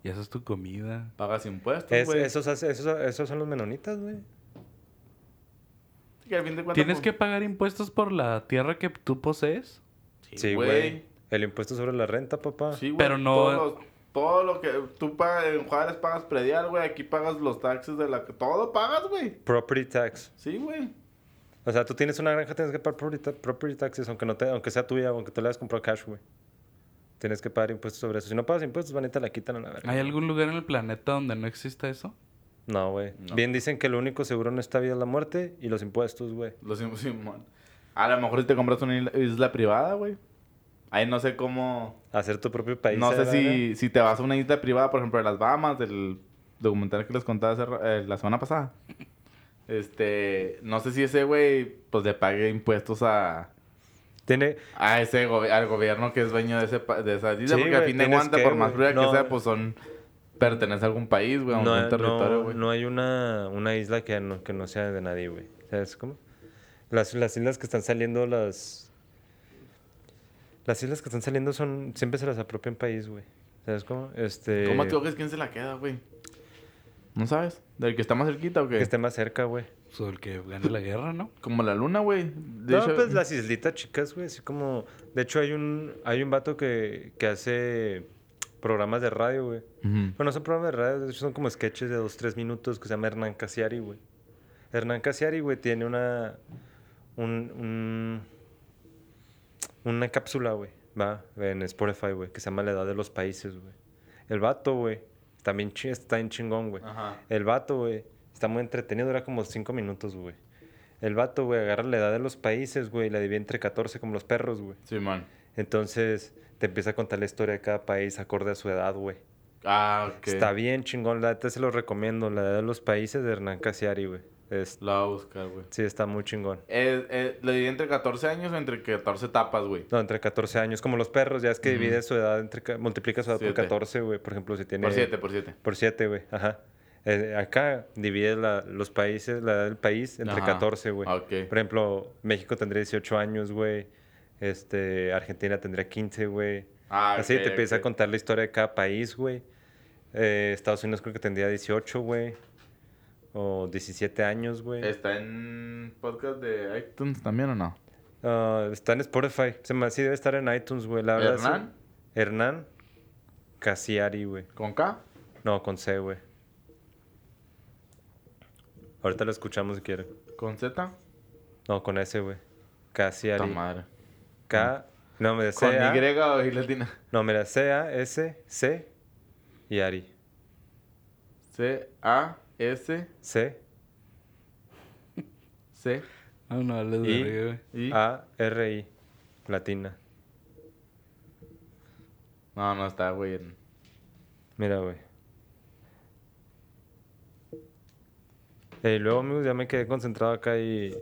Speaker 1: y haces tu comida.
Speaker 2: Pagas impuestos,
Speaker 3: Es-
Speaker 2: güey.
Speaker 3: esos, esos, esos son los menonitas, güey.
Speaker 2: Sí, que al fin de cuentas,
Speaker 1: ¿Tienes
Speaker 2: pues,
Speaker 1: que pagar impuestos por la tierra que tú posees?
Speaker 3: Sí, güey. El impuesto sobre la renta, papá.
Speaker 2: Sí, güey.
Speaker 1: Pero no-
Speaker 2: Todos los- todo lo que tú pagas en Juárez pagas predial, güey. Aquí pagas los taxes de la que todo pagas, güey.
Speaker 3: Property tax.
Speaker 2: Sí, güey.
Speaker 3: O sea, tú tienes una granja, tienes que pagar property, ta- property taxes, aunque, no te, aunque sea tuya, aunque tú le hayas comprado cash, güey. Tienes que pagar impuestos sobre eso. Si no pagas impuestos, van y te la quitan a la verga.
Speaker 1: ¿Hay algún lugar en el planeta donde no exista eso?
Speaker 3: No, güey.
Speaker 2: No.
Speaker 3: Bien dicen que lo único seguro en esta vida es la muerte y los impuestos, güey.
Speaker 2: Lo siento, Simón. A lo mejor si te compras una isla privada, güey. Ahí no sé cómo...
Speaker 3: Hacer tu propio país.
Speaker 2: No sé si, si te vas a una isla privada, por ejemplo, de las Bahamas, del documental que les contaba hace eh, la semana pasada. Este, no sé si ese güey, pues le pague impuestos a,
Speaker 3: Tiene,
Speaker 2: a ese gobi- al gobierno que es dueño de, ese, pa- de esa isla,
Speaker 3: Sí,
Speaker 2: porque a
Speaker 3: güey,
Speaker 2: fin de cuentas, por más fría
Speaker 3: No.
Speaker 2: que sea, pues son, pertenece a algún país, güey, a
Speaker 3: no,
Speaker 2: algún territorio,
Speaker 3: no-
Speaker 2: güey.
Speaker 3: no hay una, una isla que no, que no sea de nadie, güey. ¿Sabes cómo? Las, las islas que están saliendo, las... Las islas que están saliendo son... Siempre se las apropia un país, güey. ¿Sabes cómo? Este...
Speaker 2: ¿Cómo te quién se la queda, güey? ¿No sabes? ¿Del que está más cerquita o qué?
Speaker 3: Que esté más cerca, güey.
Speaker 1: Pues el que gane la guerra, ¿no?
Speaker 2: Como la luna, güey.
Speaker 3: No,
Speaker 2: hecho-
Speaker 3: pues las islitas chicas, güey. Así como... De hecho, hay un, hay un vato que, que hace programas de radio, güey. Bueno, son programas de radio, de hecho son como sketches de dos, tres minutos que se llama Hernán Casiari, güey. Hernán Casiari, güey, tiene una. Un, un- una cápsula, güey, va, en Spotify, güey, que se llama La Edad de los Países, güey. El vato, güey, también está en chingón, güey. El vato, güey, está muy entretenido, dura como cinco minutos, güey. El vato, güey, agarra la edad de los países, güey, y la divide entre 14 como los perros, güey.
Speaker 2: Simón.
Speaker 3: Entonces, te empieza a contar la historia de cada país acorde a su edad, güey.
Speaker 2: Ah, ok.
Speaker 3: Está bien chingón, la neta se lo recomiendo. La edad de los países de Hernán Casiari, güey. Es-
Speaker 2: La voy a buscar, güey.
Speaker 3: sí, está muy chingón.
Speaker 2: Eh, eh, ¿Le di entre 14 años o entre 14 tapas, güey?
Speaker 3: No, entre 14 años. Como los perros, ya es que
Speaker 2: Ujú.
Speaker 3: divide su edad, entre, ca- multiplica su edad
Speaker 2: Siete.
Speaker 3: por 14, güey. Por ejemplo, si tiene...
Speaker 2: Por 7, por 7.
Speaker 3: Por 7, güey. Ajá. Eh, acá divide la- los países, la edad del país, entre
Speaker 2: Ajá.
Speaker 3: 14, güey.
Speaker 2: Ok.
Speaker 3: Por ejemplo, México tendría 18 años, güey. Este, Argentina tendría 15, güey.
Speaker 2: Ah,
Speaker 3: Así
Speaker 2: ok,
Speaker 3: te empieza
Speaker 2: ok.
Speaker 3: a contar la historia de cada país, güey. Eh, Estados Unidos creo que tendría 18, güey. O 17 años, güey.
Speaker 2: ¿Está en podcast de iTunes también o no?
Speaker 3: Ah, está en Spotify. Se me sí debe estar en iTunes, güey. La verdad, sí.
Speaker 2: ¿Hernán?
Speaker 3: Hernán Casiari, güey.
Speaker 2: ¿Con K?
Speaker 3: No, con C, güey. Ahorita lo escuchamos si quiere.
Speaker 2: ¿Con Z?
Speaker 3: No, con S, güey.
Speaker 2: Puta
Speaker 3: Casiari.
Speaker 2: madre.
Speaker 3: K. No, me
Speaker 2: ¿Con
Speaker 3: C. A-
Speaker 2: Y o I latina?
Speaker 3: No, mira, C A S C y Ari.
Speaker 2: C, A, S,
Speaker 3: C
Speaker 2: C,
Speaker 1: No, no, hables de.
Speaker 2: I.
Speaker 3: A R I. Latina.
Speaker 2: No, no está, güey.
Speaker 3: Mira, güey. Y luego, amigos, ya me quedé concentrado acá y.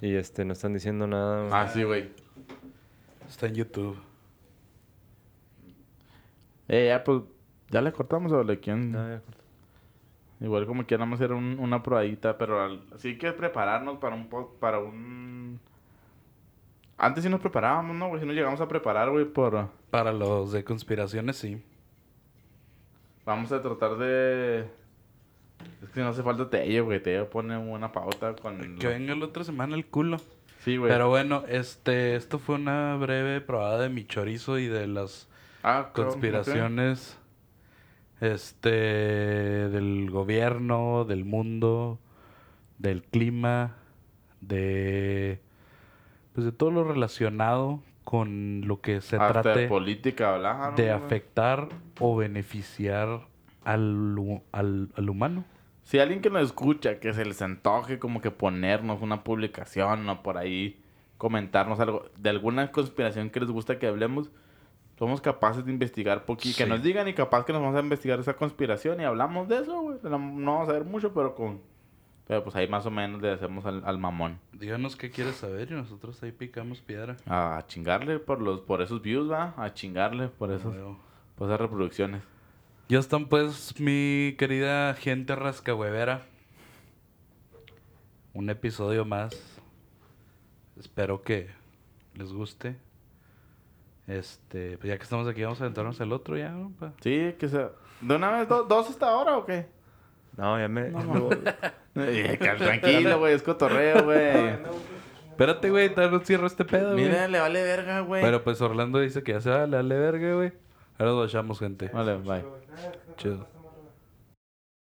Speaker 3: Y este, no están diciendo nada. güey.
Speaker 2: Ah, sí, güey.
Speaker 1: Está en YouTube.
Speaker 2: Eh, ya, pues, ¿ya le cortamos o le quieren?
Speaker 3: Ya, ya, corta.
Speaker 2: Igual como quieramos hacer un- una probadita, pero al- sí que prepararnos para un... po- para un... Antes sí nos preparábamos, ¿no, güey? Si nos llegamos a preparar, güey, por...
Speaker 1: Para los de conspiraciones, sí.
Speaker 2: Vamos a tratar de... Es que no hace falta Tello, güey. Tello pone una pauta con...
Speaker 1: Que venga la otra semana el culo.
Speaker 2: Sí, güey.
Speaker 1: Pero bueno, este, esto fue una breve probada de mi chorizo y de las
Speaker 2: Ah, creo-
Speaker 1: conspiraciones este del gobierno, del mundo, del clima, de pues de todo lo relacionado con lo que se.
Speaker 2: Hasta de
Speaker 1: trate
Speaker 2: política hablaron,
Speaker 1: de
Speaker 2: güey.
Speaker 1: afectar o beneficiar al, al, al humano.
Speaker 2: Si alguien que nos escucha, que se les antoje como que ponernos una publicación o por ahí comentarnos algo de alguna conspiración que les gusta que hablemos, somos capaces de investigar poquito. Que
Speaker 1: Sí.
Speaker 2: nos digan y capaz que nos vamos a investigar esa conspiración y hablamos de eso, güey. No, no vamos a ver mucho, pero con... Pero pues ahí más o menos le hacemos al, al mamón.
Speaker 1: Díganos qué quieres saber y nosotros ahí picamos piedra.
Speaker 2: A chingarle por los por esos views, va. A chingarle por esos,
Speaker 1: Luego.
Speaker 2: por esas reproducciones.
Speaker 1: Ya están pues mi querida gente rascahuevera. Un episodio más. Espero que les guste. Este, pues ya que estamos aquí vamos a aventarnos el otro ya, ¿no? Pa-
Speaker 2: Sí, que sea... ¿De una vez do- dos hasta ahora o qué?
Speaker 3: No, ya me.
Speaker 2: Eh, cal- Tranquilo, güey. Es cotorreo, güey.
Speaker 1: Espérate, güey, todavía no cierro este pedo, güey.
Speaker 2: Mira, le vale verga, güey.
Speaker 1: Pero pues Orlando dice que ya se va, le vale verga, güey. Ahora nos vayamos, gente.
Speaker 2: Vale, bye.
Speaker 1: Chido.